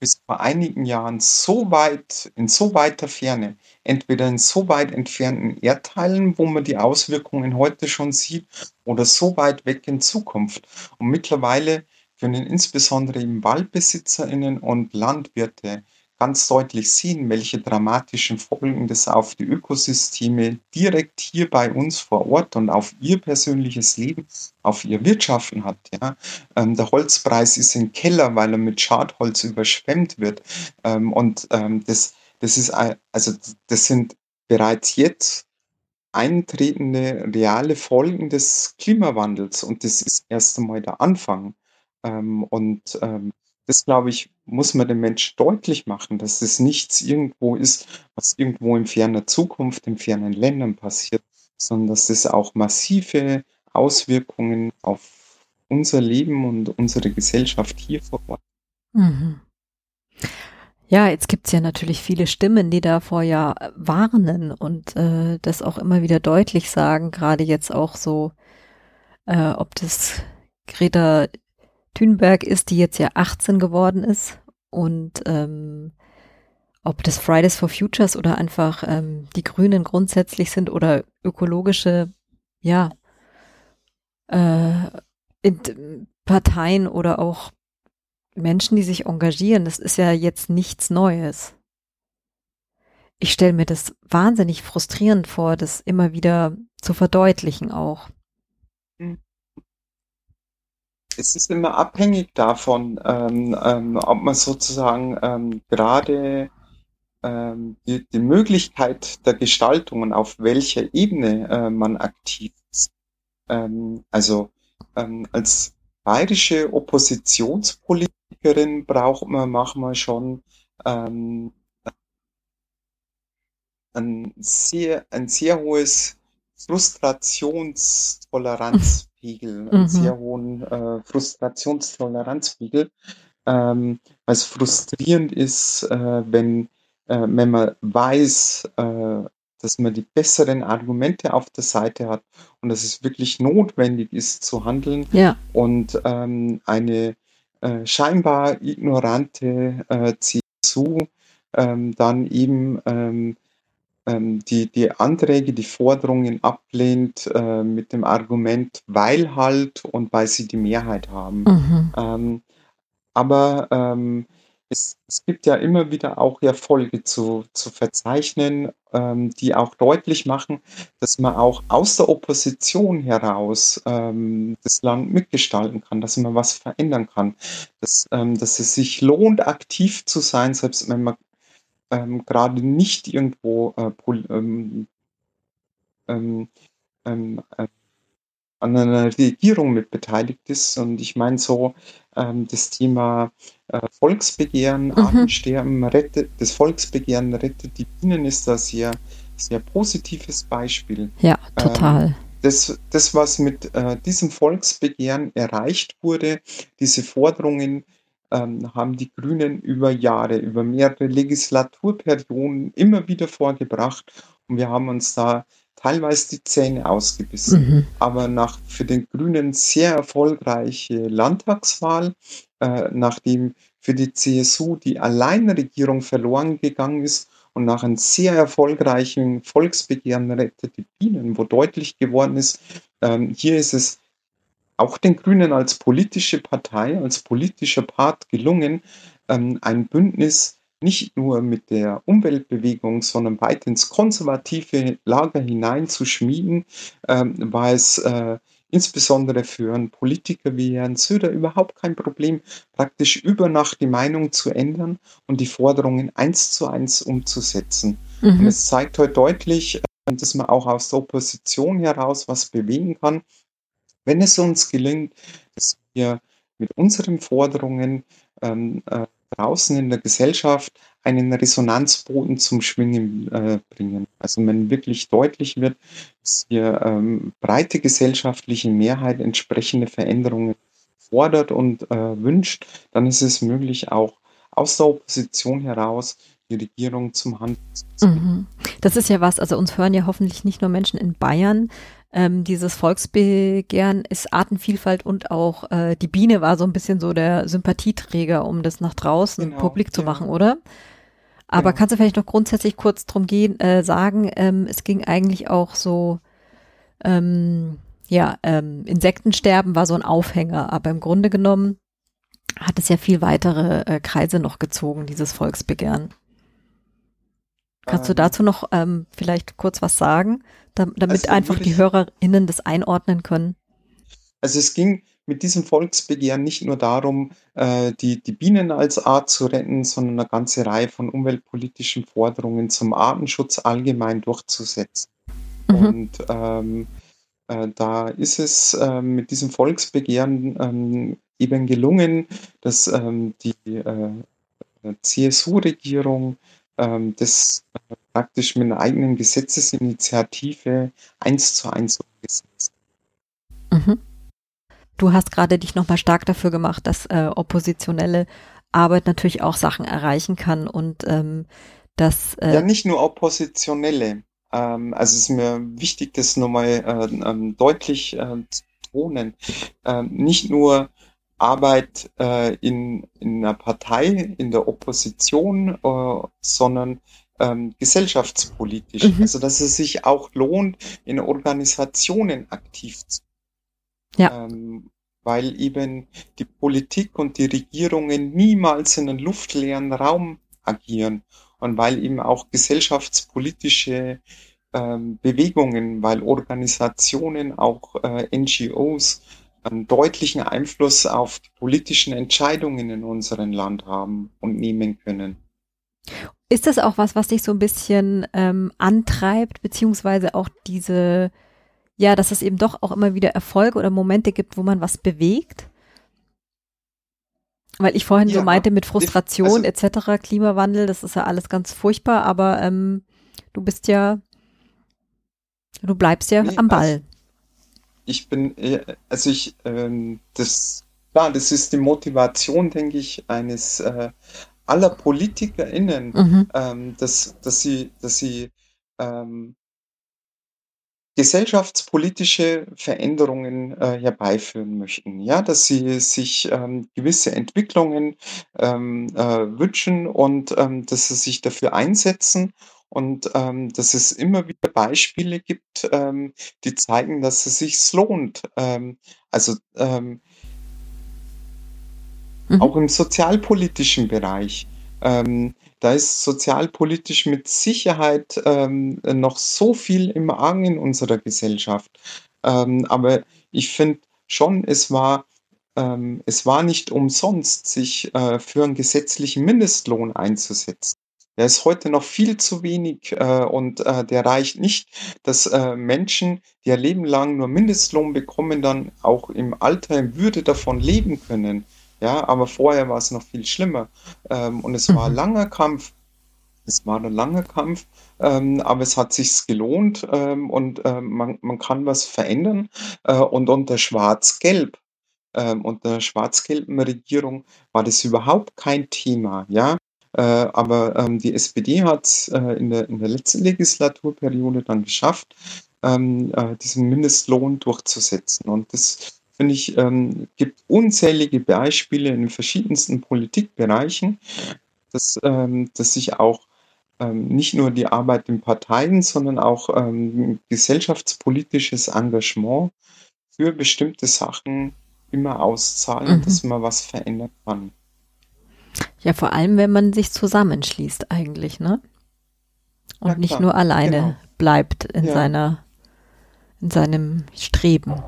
Speaker 2: bis vor einigen Jahren so weit in so weiter Ferne, entweder in so weit entfernten Erdteilen, wo man die Auswirkungen heute schon sieht, oder so weit weg in Zukunft. Und mittlerweile können insbesondere eben WaldbesitzerInnen und Landwirte ganz deutlich sehen, welche dramatischen Folgen das auf die Ökosysteme direkt hier bei uns vor Ort und auf ihr persönliches Leben, auf ihr Wirtschaften hat, ja. Ähm, der Holzpreis ist im Keller, weil er mit Schadholz überschwemmt wird. Ähm, und, ähm, das das ist ei also, das sind bereits jetzt eintretende reale Folgen des Klimawandels und das ist erst einmal der Anfang. Ähm, und, ähm, das, glaube ich, muss man den Menschen deutlich machen, dass das nichts irgendwo ist, was irgendwo in ferner Zukunft, in fernen Ländern passiert, sondern dass das auch massive Auswirkungen auf unser Leben und unsere Gesellschaft hier vor Ort
Speaker 1: Mhm. Ja, jetzt gibt's ja natürlich viele Stimmen, die davor ja warnen und, äh, das auch immer wieder deutlich sagen, grade jetzt auch so, äh, ob das Greta Thunberg ist, die jetzt ja 18 geworden ist und, ähm, ob das Fridays for Futures oder einfach, ähm, die Grünen grundsätzlich sind oder ökologische, ja, äh, int Parteien oder auch Menschen, die sich engagieren. Das ist ja jetzt nichts Neues. Ich stelle mir das wahnsinnig frustrierend vor, das immer wieder zu verdeutlichen auch.
Speaker 2: Mhm. Es ist immer abhängig davon, ähm, ähm, ob man sozusagen ähm, gerade ähm, die, die Möglichkeit der Gestaltung und auf welcher Ebene äh, man aktiv ist. Ähm, also ähm, als bayerische Oppositionspolitikerin braucht man manchmal schon ähm, ein sehr, ein sehr hohes Frustrationstoleranzpegel, einen mhm. sehr hohen äh, Frustrationstoleranzpegel, ähm, weil es frustrierend ist, äh, wenn, äh, wenn man weiß, äh, dass man die besseren Argumente auf der Seite hat und dass es wirklich notwendig ist zu handeln
Speaker 1: ja.
Speaker 2: und ähm, eine äh, scheinbar ignorante äh, CSU ähm, dann eben ähm, die, die Anträge, die Forderungen ablehnt äh, mit dem Argument, weil halt und weil sie die Mehrheit haben. Mhm. Ähm, aber ähm, es, es, gibt ja immer wieder auch Erfolge zu, zu verzeichnen, ähm, die auch deutlich machen, dass man auch aus der Opposition heraus ähm, das Land mitgestalten kann, dass man was verändern kann, dass, ähm, dass es sich lohnt, aktiv zu sein, selbst wenn man ähm, gerade nicht irgendwo äh, ähm, ähm, ähm, äh, an einer Regierung mit beteiligt ist. Und ich meine so ähm, das Thema äh, Volksbegehren, mhm. Artensterben, rettet, das Volksbegehren rettet die Bienen ist da sehr, sehr positives Beispiel.
Speaker 1: Ja, total. Ähm,
Speaker 2: das, das, was mit äh, diesem Volksbegehren erreicht wurde, diese Forderungen, ähm, haben die Grünen über Jahre, über mehrere Legislaturperioden immer wieder vorgebracht und wir haben uns da teilweise die Zähne ausgebissen. Mhm. Aber nach für den Grünen sehr erfolgreiche Landtagswahl, äh, nachdem für die CSU die Alleinregierung verloren gegangen ist und nach einem sehr erfolgreichen Volksbegehren rettet die Bienen, wo deutlich geworden ist, ähm, hier ist es auch den Grünen als politische Partei, als politischer Part gelungen, ähm, ein Bündnis nicht nur mit der Umweltbewegung, sondern weit ins konservative Lager hineinzuschmieden, ähm, war es äh, insbesondere für einen Politiker wie Herrn Söder überhaupt kein Problem, praktisch über Nacht die Meinung zu ändern und die Forderungen eins zu eins umzusetzen. Mhm. Und es zeigt heute deutlich, äh, dass man auch aus der Opposition heraus was bewegen kann wenn es uns gelingt, dass wir mit unseren Forderungen ähm, äh, draußen in der Gesellschaft einen Resonanzboden zum Schwingen äh, bringen. Also wenn wirklich deutlich wird, dass hier ähm, breite gesellschaftliche Mehrheit entsprechende Veränderungen fordert und äh, wünscht, dann ist es möglich, auch aus der Opposition heraus die Regierung zum Handeln zu
Speaker 1: mhm. Das ist ja was, also uns hören ja hoffentlich nicht nur Menschen in Bayern, ähm, dieses Volksbegehren ist Artenvielfalt und auch äh, die Biene war so ein bisschen so der Sympathieträger, um das nach draußen genau, publik zu ja. machen, oder? Aber genau. kannst du vielleicht noch grundsätzlich kurz drum gehen, äh, sagen, ähm, es ging eigentlich auch so, ähm, ja, ähm, Insektensterben war so ein Aufhänger, aber im Grunde genommen hat es ja viel weitere äh, Kreise noch gezogen, dieses Volksbegehren. Kannst du ähm. dazu noch ähm, vielleicht kurz was sagen, damit also einfach die HörerInnen das einordnen können?
Speaker 2: Also es ging mit diesem Volksbegehren nicht nur darum, äh, die, die Bienen als Art zu retten, sondern eine ganze Reihe von umweltpolitischen Forderungen zum Artenschutz allgemein durchzusetzen. Mhm. Und ähm, äh, da ist es äh, mit diesem Volksbegehren ähm, eben gelungen, dass ähm, die äh, CSU-Regierung ähm, das äh, praktisch mit einer eigenen Gesetzesinitiative eins zu eins umgesetzt.
Speaker 1: Mhm. Du hast gerade dich nochmal stark dafür gemacht, dass äh, oppositionelle Arbeit natürlich auch Sachen erreichen kann und ähm, dass
Speaker 2: äh, ja nicht nur oppositionelle. Ähm, also es ist mir wichtig, das nochmal äh, ähm, deutlich äh, zu betonen. Ähm, nicht nur Arbeit äh, in, in einer Partei, in der Opposition, äh, sondern ähm, gesellschaftspolitisch. Mhm. Also dass es sich auch lohnt, in Organisationen aktiv zu
Speaker 1: ja.
Speaker 2: Ähm, weil eben die Politik und die Regierungen niemals in einem luftleeren Raum agieren und weil eben auch gesellschaftspolitische ähm, Bewegungen, weil Organisationen, auch äh, NGOs einen deutlichen Einfluss auf die politischen Entscheidungen in unserem Land haben und nehmen können.
Speaker 1: Ist das auch was, was dich so ein bisschen ähm, antreibt, beziehungsweise auch diese, ja, dass es eben doch auch immer wieder Erfolge oder Momente gibt, wo man was bewegt? Weil ich vorhin ja, so meinte mit Frustration also, etc., Klimawandel, das ist ja alles ganz furchtbar, aber ähm, du bist ja, du bleibst ja nee, am Ball. Also,
Speaker 2: ich bin, äh, also ich, ähm, das, klar, das ist die Motivation, denke ich, eines äh, aller PolitikerInnen, mhm. ähm, dass, dass sie, dass sie ähm, gesellschaftspolitische Veränderungen äh, herbeiführen möchten. Ja, dass sie sich ähm, gewisse Entwicklungen ähm, äh, wünschen und ähm, dass sie sich dafür einsetzen und ähm, dass es immer wieder Beispiele gibt, ähm, die zeigen, dass es sich lohnt. Ähm, also ähm, mhm. auch im sozialpolitischen Bereich. Ähm, da ist sozialpolitisch mit Sicherheit ähm, noch so viel im Argen in unserer Gesellschaft. Aber ich finde schon, es war, es war nicht umsonst, sich äh, für einen gesetzlichen Mindestlohn einzusetzen. Der ist heute noch viel zu wenig äh, und äh, der reicht nicht, dass äh, Menschen, die ihr Leben lang nur Mindestlohn bekommen, dann auch im Alter in Würde davon leben können. Ja, aber vorher war es noch viel schlimmer. Ähm, und es war ein mhm. langer Kampf. Es war ein langer Kampf, ähm, aber es hat sich gelohnt ähm, und ähm, man, man kann was verändern. Äh, und unter Schwarz-Gelb, ähm, unter schwarz-gelben Regierung war das überhaupt kein Thema. Ja, äh, aber ähm, die SPD hat es äh, in, der, in der letzten Legislaturperiode dann geschafft, ähm, äh, diesen Mindestlohn durchzusetzen. Und das finde ich, ähm, gibt unzählige Beispiele in den verschiedensten Politikbereichen, dass, ähm, dass sich auch ähm, nicht nur die Arbeit in Parteien, sondern auch ähm, gesellschaftspolitisches Engagement für bestimmte Sachen immer auszahlen, mhm. dass man was verändern kann.
Speaker 1: Ja, vor allem, wenn man sich zusammenschließt eigentlich, ne? Und ja, nicht nur alleine genau. bleibt in ja. seiner, in seinem Streben.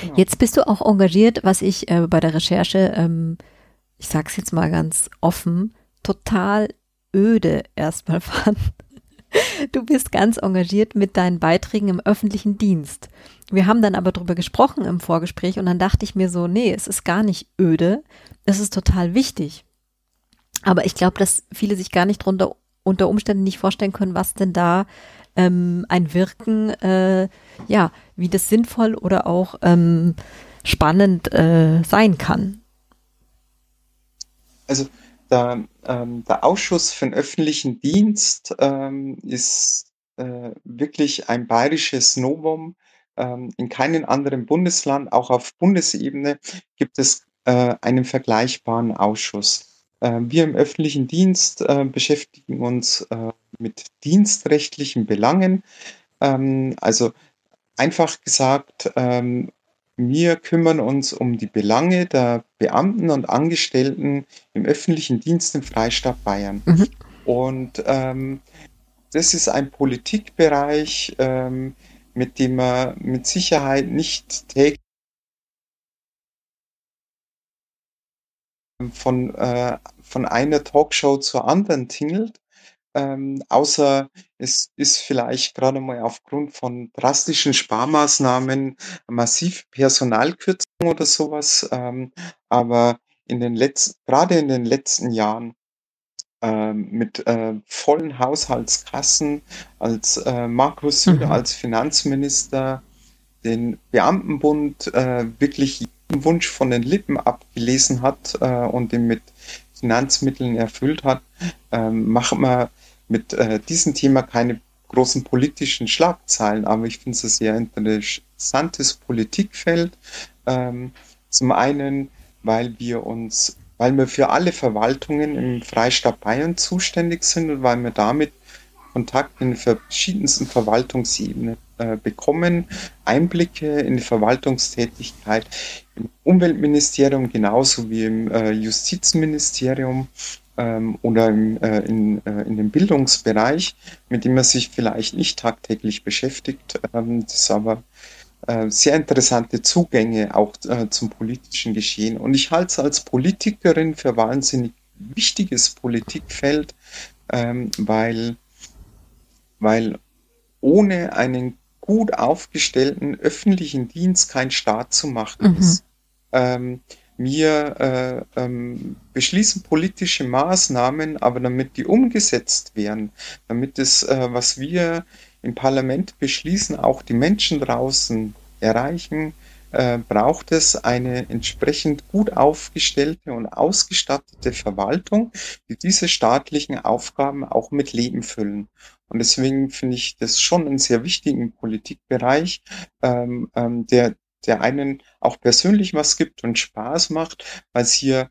Speaker 1: Genau. Jetzt bist du auch engagiert, was ich äh, bei der Recherche, ähm, ich sag's jetzt mal ganz offen, total öde erstmal fand. Du bist ganz engagiert mit deinen Beiträgen im öffentlichen Dienst. Wir haben dann aber drüber gesprochen im Vorgespräch und dann dachte ich mir so, nee, es ist gar nicht öde, es ist total wichtig. Aber ich glaube, dass viele sich gar nicht drunter unter Umständen nicht vorstellen können, was denn da ähm, ein Wirken, äh, ja, wie das sinnvoll oder auch ähm, spannend äh, sein kann.
Speaker 2: Also der, ähm, der Ausschuss für den öffentlichen Dienst ähm, ist äh, wirklich ein bayerisches Novum. Ähm, in keinem anderen Bundesland, auch auf Bundesebene, gibt es äh, einen vergleichbaren Ausschuss. Äh, wir im öffentlichen Dienst äh, beschäftigen uns äh, mit dienstrechtlichen Belangen. Ähm, also einfach gesagt, ähm, wir kümmern uns um die Belange der Beamten und Angestellten im öffentlichen Dienst im Freistaat Bayern. Mhm. Und ähm, das ist ein Politikbereich, ähm, mit dem man mit Sicherheit nicht täglich von, äh, von einer Talkshow zur anderen tingelt, ähm, außer es ist vielleicht gerade mal aufgrund von drastischen Sparmaßnahmen massiv Personalkürzung oder sowas. Ähm, aber in den letzten, gerade in den letzten Jahren ähm, mit äh, vollen Haushaltskassen, als äh, Markus Söder mhm. als Finanzminister den Beamtenbund äh, wirklich jeden Wunsch von den Lippen abgelesen hat äh, und den mit Finanzmitteln erfüllt hat, ähm, macht man mit äh, diesem Thema keine großen politischen Schlagzeilen, aber ich finde es ein sehr interessantes Politikfeld. Ähm, zum einen, weil wir uns, weil wir für alle Verwaltungen im Freistaat Bayern zuständig sind und weil wir damit Kontakt in verschiedensten Verwaltungsebenen äh, bekommen, Einblicke in die Verwaltungstätigkeit im Umweltministerium genauso wie im äh, Justizministerium ähm, oder im, äh, in, äh, in dem Bildungsbereich, mit dem man sich vielleicht nicht tagtäglich beschäftigt, ähm, das aber äh, sehr interessante Zugänge auch äh, zum politischen Geschehen. Und ich halte es als Politikerin für wahnsinnig wichtiges Politikfeld, ähm, weil, weil ohne einen gut aufgestellten öffentlichen Dienst kein Staat zu machen mhm. ist. Ähm, wir äh, ähm, beschließen politische Maßnahmen, aber damit die umgesetzt werden, damit es, äh, was wir im Parlament beschließen, auch die Menschen draußen erreichen, äh, braucht es eine entsprechend gut aufgestellte und ausgestattete Verwaltung, die diese staatlichen Aufgaben auch mit Leben füllen. Und deswegen finde ich das schon einen sehr wichtigen Politikbereich, ähm, ähm, der, der einen auch persönlich was gibt und Spaß macht, weil es hier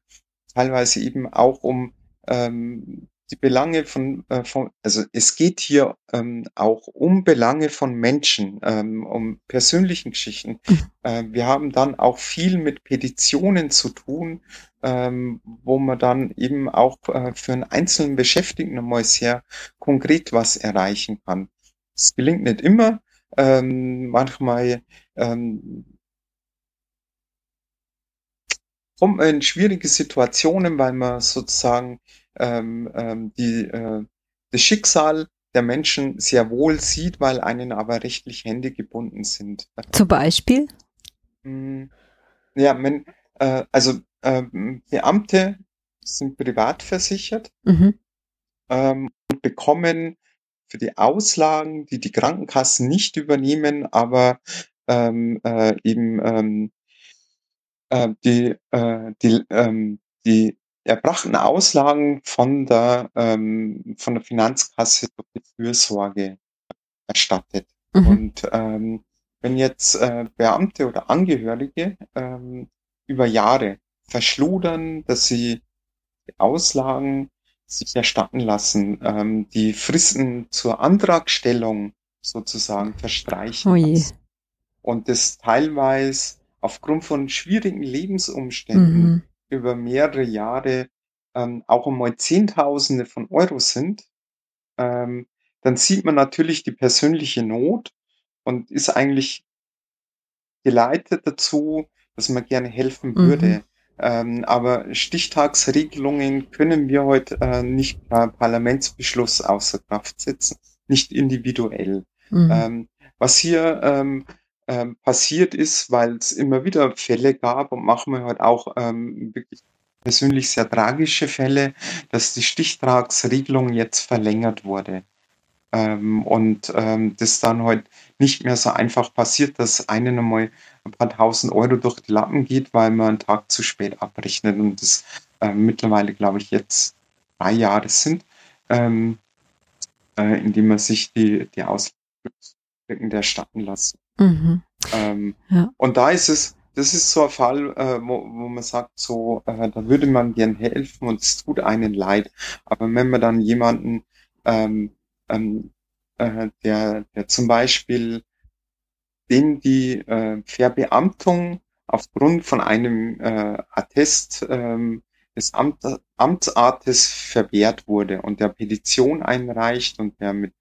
Speaker 2: teilweise eben auch um ähm, die Belange von, äh, von, also es geht hier ähm, auch um Belange von Menschen, ähm, um persönlichen Geschichten. Mhm. Äh, wir haben dann auch viel mit Petitionen zu tun, ähm, wo man dann eben auch äh, für einen einzelnen Beschäftigten einmal sehr konkret was erreichen kann. Es gelingt nicht immer. Ähm, manchmal ähm, kommt man in schwierige Situationen, weil man sozusagen ähm, ähm, die, äh, das Schicksal der Menschen sehr wohl sieht, weil einen aber rechtlich Hände gebunden sind.
Speaker 1: Zum Beispiel?
Speaker 2: Hm, ja, wenn, äh, also äh, Beamte sind privat versichert mhm. ähm, und bekommen für die Auslagen, die die Krankenkassen nicht übernehmen, aber ähm, äh, eben ähm, äh, die, äh, die, ähm, die erbrachten Auslagen von der, ähm, von der Finanzkasse durch die Fürsorge erstattet. Mhm. Und ähm, wenn jetzt äh, Beamte oder Angehörige ähm, über Jahre verschludern, dass sie die Auslagen sich erstatten lassen, ähm, die Fristen zur Antragstellung sozusagen verstreichen oh lassen. Und das teilweise aufgrund von schwierigen Lebensumständen mhm über mehrere Jahre ähm, auch einmal Zehntausende von Euro sind, ähm, dann sieht man natürlich die persönliche Not und ist eigentlich geleitet dazu, dass man gerne helfen mhm. würde. Ähm, aber Stichtagsregelungen können wir heute äh, nicht per Parlamentsbeschluss außer Kraft setzen, nicht individuell. Mhm. Ähm, was hier ähm, ähm, passiert ist, weil es immer wieder Fälle gab und machen wir halt auch ähm, wirklich persönlich sehr tragische Fälle, dass die Stichtragsregelung jetzt verlängert wurde. Ähm, und ähm, das dann halt nicht mehr so einfach passiert, dass einen einmal ein paar tausend Euro durch die Lappen geht, weil man einen Tag zu spät abrechnet und das äh, mittlerweile, glaube ich, jetzt drei Jahre sind, ähm, äh, indem man sich die, die Auswirkungen erstatten lassen. Mhm. Ähm, ja. Und da ist es, das ist so ein Fall, äh, wo, wo man sagt, so, äh, da würde man gern helfen und es tut einen leid. Aber wenn man dann jemanden, ähm, ähm, äh, der, der zum Beispiel den die äh, Verbeamtung aufgrund von einem äh, Attest ähm, des Amt, Amtsartes verwehrt wurde und der Petition einreicht und der mit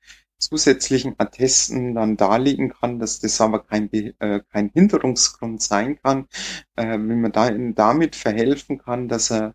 Speaker 2: zusätzlichen Attesten dann darlegen kann, dass das aber kein, äh, kein Hinderungsgrund sein kann, äh, wenn man da damit verhelfen kann, dass er,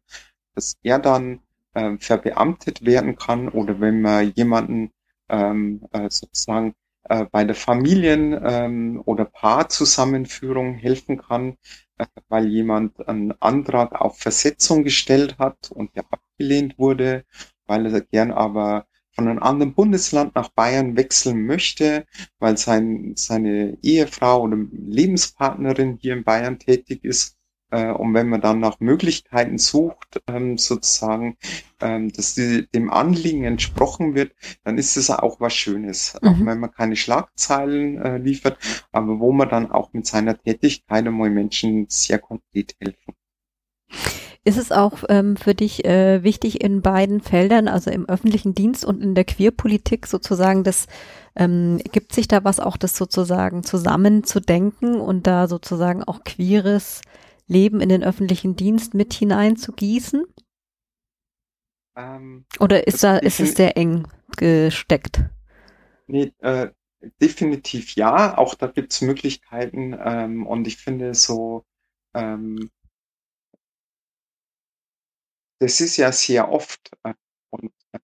Speaker 2: dass er dann äh, verbeamtet werden kann oder wenn man jemanden ähm, äh, sozusagen äh, bei der Familien- ähm, oder Paarzusammenführung helfen kann, äh, weil jemand einen Antrag auf Versetzung gestellt hat und der abgelehnt wurde, weil er gern aber von einem anderen Bundesland nach Bayern wechseln möchte, weil sein, seine Ehefrau oder Lebenspartnerin hier in Bayern tätig ist. Äh, und wenn man dann nach Möglichkeiten sucht, ähm, sozusagen, ähm, dass die, dem Anliegen entsprochen wird, dann ist es auch was Schönes. Mhm. Auch wenn man keine Schlagzeilen äh, liefert, aber wo man dann auch mit seiner Tätigkeit einmal Menschen sehr konkret helfen.
Speaker 1: Ist es auch ähm, für dich äh, wichtig in beiden Feldern, also im öffentlichen Dienst und in der Queerpolitik sozusagen, das ähm, gibt sich da was auch das sozusagen zusammenzudenken und da sozusagen auch queeres Leben in den öffentlichen Dienst mit hineinzugießen? Ähm, Oder ist da ist es sehr eng gesteckt?
Speaker 2: Nee, äh, definitiv ja, auch da gibt's Möglichkeiten ähm, und ich finde so, ähm, das ist ja sehr oft äh, und äh,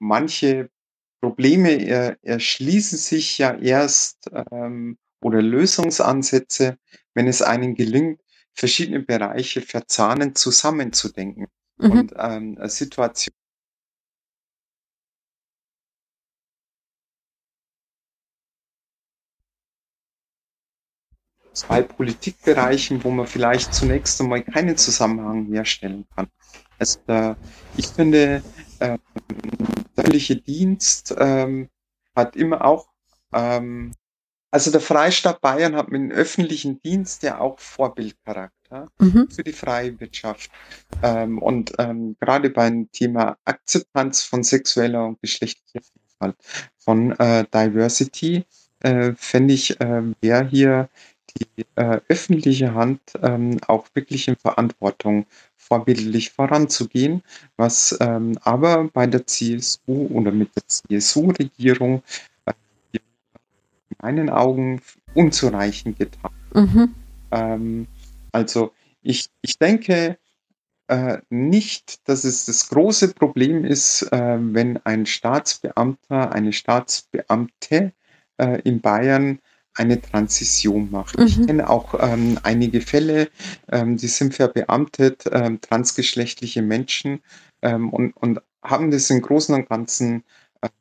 Speaker 2: manche Probleme er erschließen sich ja erst ähm, oder Lösungsansätze, wenn es einem gelingt, verschiedene Bereiche verzahnend zusammenzudenken
Speaker 1: Mhm.
Speaker 2: und ähm, Situation zwei Politikbereichen, wo man vielleicht zunächst einmal keinen Zusammenhang herstellen kann. Also da, ich finde, äh, der öffentliche Dienst ähm, hat immer auch, ähm, also der Freistaat Bayern hat mit dem öffentlichen Dienst ja auch Vorbildcharakter
Speaker 1: Mhm.
Speaker 2: für die freie Wirtschaft. Ähm, und ähm, gerade beim Thema Akzeptanz von sexueller und geschlechtlicher Vielfalt, von äh, Diversity, äh, fände ich, äh, wäre hier die äh, öffentliche Hand ähm, auch wirklich in Verantwortung, vorbildlich voranzugehen, was ähm, aber bei der CSU oder mit der CSU-Regierung äh, in meinen Augen unzureichend getan.
Speaker 1: Mhm.
Speaker 2: Ähm, also ich, ich denke äh, nicht, dass es das große Problem ist, äh, wenn ein Staatsbeamter, eine Staatsbeamte äh, in Bayern eine Transition macht. Ich
Speaker 1: Mhm.
Speaker 2: kenne auch ähm, einige Fälle, ähm, die sind verbeamtet, ähm, transgeschlechtliche Menschen ähm, und, und haben das im Großen und Ganzen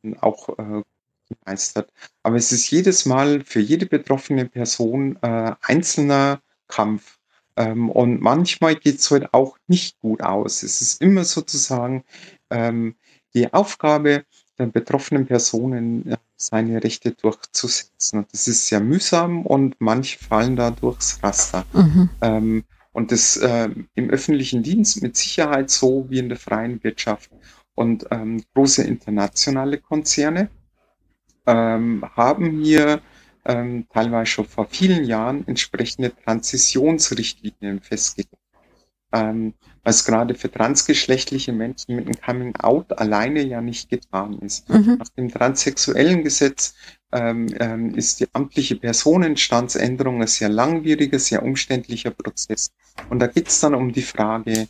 Speaker 2: ähm, auch äh, gemeistert. Aber es ist jedes Mal für jede betroffene Person äh, einzelner Kampf. Ähm, und manchmal geht es halt auch nicht gut aus. Es ist immer sozusagen die Aufgabe betroffenen Personen, äh, seine Rechte durchzusetzen. Und das ist sehr mühsam und manche fallen da durchs Raster.
Speaker 1: Mhm.
Speaker 2: Ähm, und das äh, im öffentlichen Dienst mit Sicherheit so wie in der freien Wirtschaft. Und ähm, große internationale Konzerne ähm, haben hier ähm, teilweise schon vor vielen Jahren entsprechende Transitionsrichtlinien festgelegt. Ähm, was gerade für transgeschlechtliche Menschen mit einem Coming Out alleine ja nicht getan ist.
Speaker 1: Mhm.
Speaker 2: Nach dem transsexuellen Gesetz ähm, ähm, ist die amtliche Personenstandsänderung ein sehr langwieriger, sehr umständlicher Prozess. Und da geht es dann um die Frage,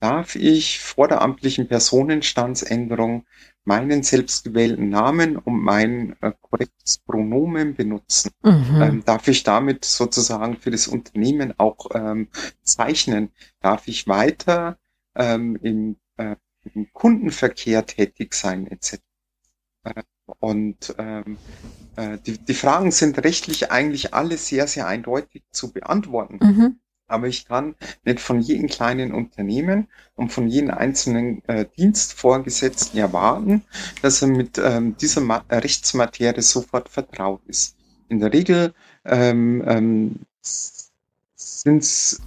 Speaker 2: darf ich vor der amtlichen Personenstandsänderung meinen selbstgewählten Namen und mein äh, korrektes Pronomen benutzen?
Speaker 1: Mhm.
Speaker 2: Ähm, darf ich damit sozusagen für das Unternehmen auch ähm, zeichnen? Darf ich weiter ähm, im, äh, im Kundenverkehr tätig sein etc.? Äh, und ähm, äh, die, die Fragen sind rechtlich eigentlich alle sehr, sehr eindeutig zu beantworten.
Speaker 1: Mhm.
Speaker 2: Aber ich kann nicht von jedem kleinen Unternehmen und von jedem einzelnen äh, Dienstvorgesetzten erwarten, dass er mit ähm, dieser Ma Rechtsmaterie sofort vertraut ist. In der Regel ähm, ähm, sind es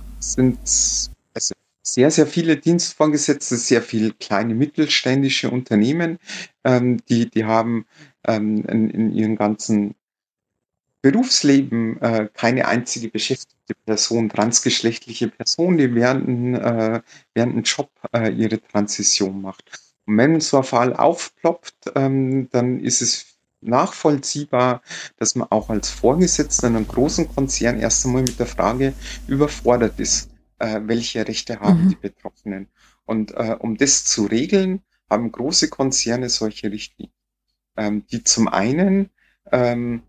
Speaker 2: also sehr, sehr viele Dienstvorgesetzte, sehr viele kleine mittelständische Unternehmen, ähm, die, die haben ähm, in, in ihren ganzen Berufsleben äh, keine einzige beschäftigte Person, transgeschlechtliche Person, die während, äh, während einem Job äh, ihre Transition macht. Und wenn so ein Fall aufploppt, ähm, dann ist es nachvollziehbar, dass man auch als Vorgesetzter in einem großen Konzern erst einmal mit der Frage überfordert ist, äh, welche Rechte haben
Speaker 1: Mhm.
Speaker 2: die Betroffenen. Und äh, um das zu regeln, haben große Konzerne solche Richtlinien, ähm, die zum einen ähm,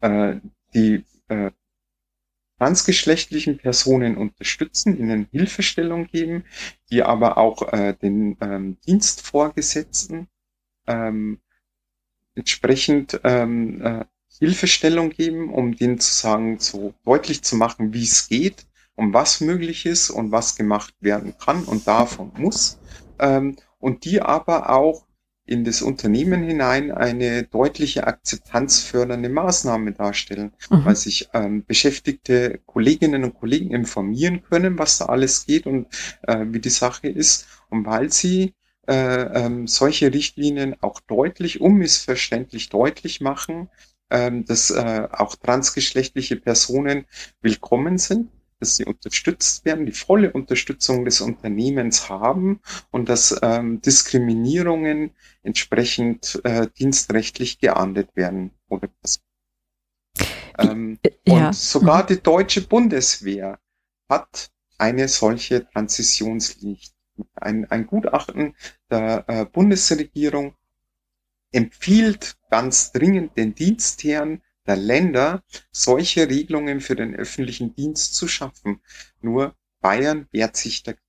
Speaker 2: äh, die äh, transgeschlechtlichen Personen unterstützen, ihnen Hilfestellung geben, die aber auch äh, den ähm, Dienstvorgesetzten ähm, entsprechend ähm, äh, Hilfestellung geben, um denen zu sagen, so deutlich zu machen, wie es geht, um was möglich ist und was gemacht werden kann und und muss. Ähm, und die aber auch in das Unternehmen hinein eine deutliche akzeptanzfördernde Maßnahme darstellen,
Speaker 1: Mhm.
Speaker 2: weil sich ähm, beschäftigte Kolleginnen und Kollegen informieren können, was da alles geht und äh, wie die Sache ist und weil sie äh, ähm, solche Richtlinien auch deutlich, unmissverständlich deutlich machen, ähm, dass äh, auch transgeschlechtliche Personen willkommen sind, dass sie unterstützt werden, die volle Unterstützung des Unternehmens haben und dass ähm, Diskriminierungen entsprechend äh, dienstrechtlich geahndet werden. Oder das. Ähm, ja. Und sogar mhm. die deutsche Bundeswehr hat eine solche Transitionslinie. Ein, ein Gutachten der äh, Bundesregierung empfiehlt ganz dringend den Dienstherren der Länder, solche Regelungen für den öffentlichen Dienst zu schaffen. Nur Bayern wehrt sich dagegen.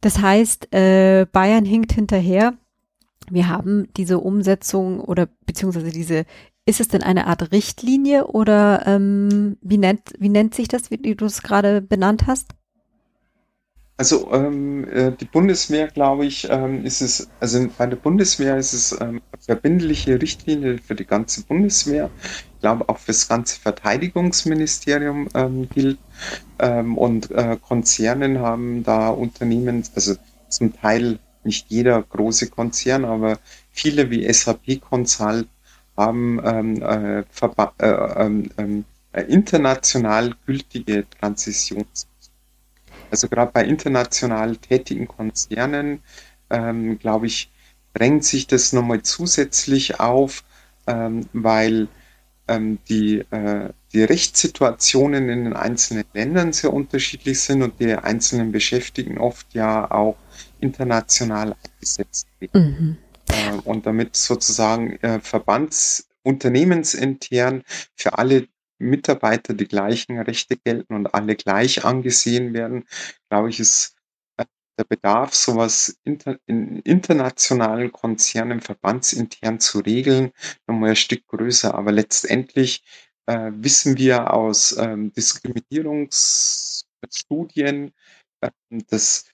Speaker 1: Das heißt, äh, Bayern hinkt hinterher. Wir haben diese Umsetzung oder beziehungsweise diese, ist es denn eine Art Richtlinie oder ähm, wie, nennt, wie nennt sich das, wie du es gerade benannt hast?
Speaker 2: Also ähm, äh, die Bundeswehr, glaube ich, ähm, ist es, also bei der Bundeswehr ist es ähm, verbindliche Richtlinie für die ganze Bundeswehr. Ich glaube auch für das ganze Verteidigungsministerium ähm, gilt. Ähm, und äh, Konzernen haben da Unternehmen, also zum Teil nicht jeder große Konzern, aber viele wie SAP Consult haben ähm, äh, äh, ähm, ähm, international gültige Transitions also gerade bei international tätigen Konzernen, ähm, glaube ich, drängt sich das nochmal zusätzlich auf, ähm, weil ähm, die, äh, die Rechtssituationen in den einzelnen Ländern sehr unterschiedlich sind und die einzelnen Beschäftigten oft ja auch international eingesetzt werden. Mhm. Äh, und damit sozusagen äh, verbandsunternehmensintern für alle Mitarbeiter die gleichen Rechte gelten und alle gleich angesehen werden, glaube ich, ist äh, der Bedarf, sowas inter, in internationalen Konzernen verbandsintern zu regeln, nochmal ein Stück größer. Aber letztendlich äh, wissen wir aus ähm, Diskriminierungsstudien, äh, dass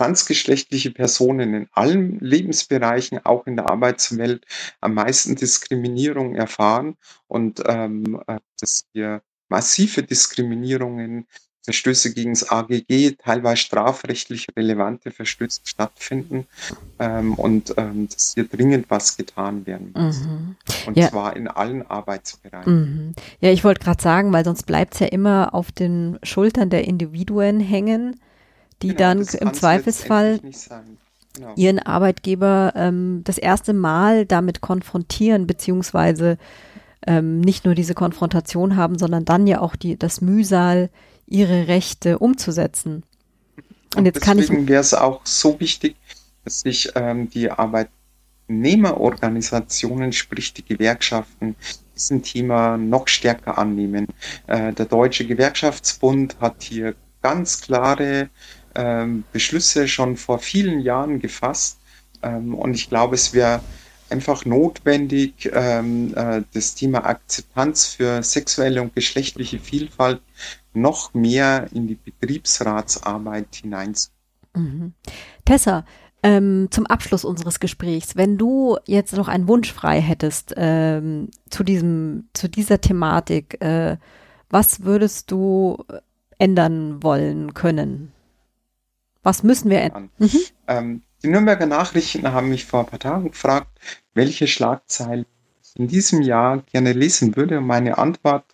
Speaker 2: transgeschlechtliche Personen in allen Lebensbereichen, auch in der Arbeitswelt, am meisten Diskriminierung erfahren und ähm, äh, dass wir massive Diskriminierungen, Verstöße gegen das AGG, teilweise strafrechtlich relevante Verstöße stattfinden ähm, und ähm, dass hier dringend was getan werden muss. Mhm. Und ja. zwar in allen Arbeitsbereichen.
Speaker 1: Mhm. Ja, ich wollte gerade sagen, weil sonst bleibt es ja immer auf den Schultern der Individuen hängen die genau, dann im Zweifelsfall genau. ihren Arbeitgeber ähm, das erste Mal damit konfrontieren, beziehungsweise ähm, nicht nur diese Konfrontation haben, sondern dann ja auch die, das Mühsal, ihre Rechte umzusetzen.
Speaker 2: Und, Und jetzt kann ich. Deswegen wäre es auch so wichtig, dass sich ähm, die Arbeitnehmerorganisationen, sprich die Gewerkschaften, diesem Thema noch stärker annehmen. Äh, der Deutsche Gewerkschaftsbund hat hier ganz klare ähm, Beschlüsse schon vor vielen Jahren gefasst. Ähm, und ich glaube, es wäre einfach notwendig, ähm, äh, das Thema Akzeptanz für sexuelle und geschlechtliche Vielfalt noch mehr in die Betriebsratsarbeit hineinzubringen.
Speaker 1: Mhm. Tessa, ähm, zum Abschluss unseres Gesprächs, wenn du jetzt noch einen Wunsch frei hättest ähm, zu diesem, zu dieser Thematik, äh, was würdest du ändern wollen können? Was müssen wir ändern? Mhm.
Speaker 2: Ähm, die Nürnberger Nachrichten haben mich vor ein paar Tagen gefragt, welche Schlagzeile ich in diesem Jahr gerne lesen würde. Und meine Antwort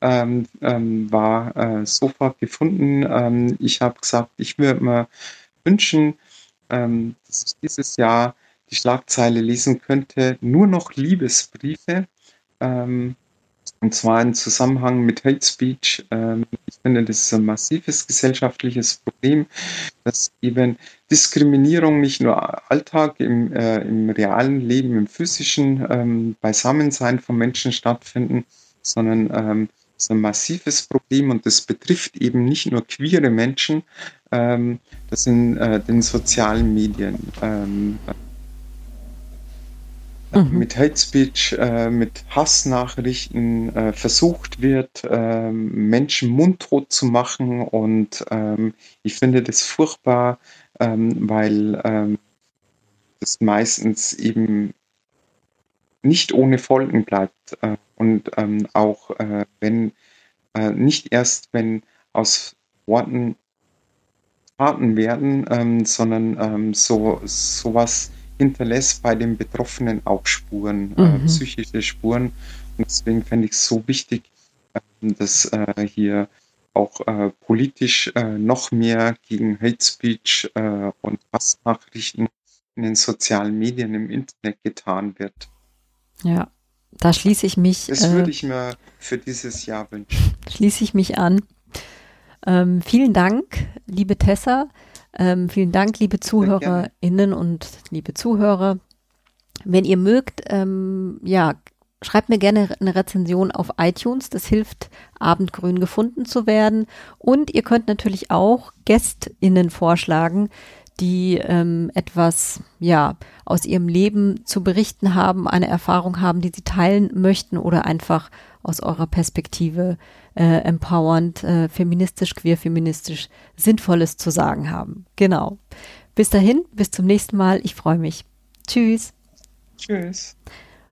Speaker 2: ähm, ähm, war äh, sofort gefunden. Ähm, ich habe gesagt, ich würde mir wünschen, ähm, dass ich dieses Jahr die Schlagzeile lesen könnte, nur noch Liebesbriefe. Ähm, und zwar im Zusammenhang mit Hate Speech. Ähm, ich finde, das ist ein massives gesellschaftliches Problem, dass eben Diskriminierung nicht nur Alltag im, äh, im realen Leben, im physischen ähm, Beisammensein von Menschen stattfinden, sondern ähm, ist ein massives Problem und das betrifft eben nicht nur queere Menschen, ähm, das in äh, den sozialen Medien ähm, mhm. mit Hate Speech, äh, mit Hassnachrichten äh, versucht wird, äh, Menschen mundtot zu machen. Und ähm, ich finde das furchtbar, ähm, weil ähm, das meistens eben nicht ohne Folgen bleibt. Äh, und ähm, auch äh, wenn, äh, nicht erst wenn aus Worten Taten werden, ähm, sondern ähm, so sowas hinterlässt bei den Betroffenen auch Spuren, äh, mhm. äh, psychische Spuren. Und deswegen fände ich es so wichtig, äh, dass äh, hier auch äh, politisch äh, noch mehr gegen Hate Speech und Hassnachrichten in den sozialen Medien im Internet getan wird.
Speaker 1: Ja, da schließe ich mich.
Speaker 2: Das würde ich mir für dieses Jahr wünschen.
Speaker 1: Schließe ich mich an. Ähm, vielen Dank, liebe Tessa. Ähm, vielen Dank, liebe ZuhörerInnen und liebe Zuhörer. Wenn ihr mögt, ähm, ja, schreibt mir gerne eine Rezension auf iTunes. Das hilft, Abendgrün gefunden zu werden. Und ihr könnt natürlich auch GästInnen vorschlagen, die ähm, etwas, ja, aus ihrem Leben zu berichten haben, eine Erfahrung haben, die sie teilen möchten oder einfach aus eurer Perspektive äh, empowernd, äh, feministisch, queer feministisch Sinnvolles zu sagen haben. Genau. Bis dahin, bis zum nächsten Mal. Ich freue mich. Tschüss.
Speaker 2: Tschüss.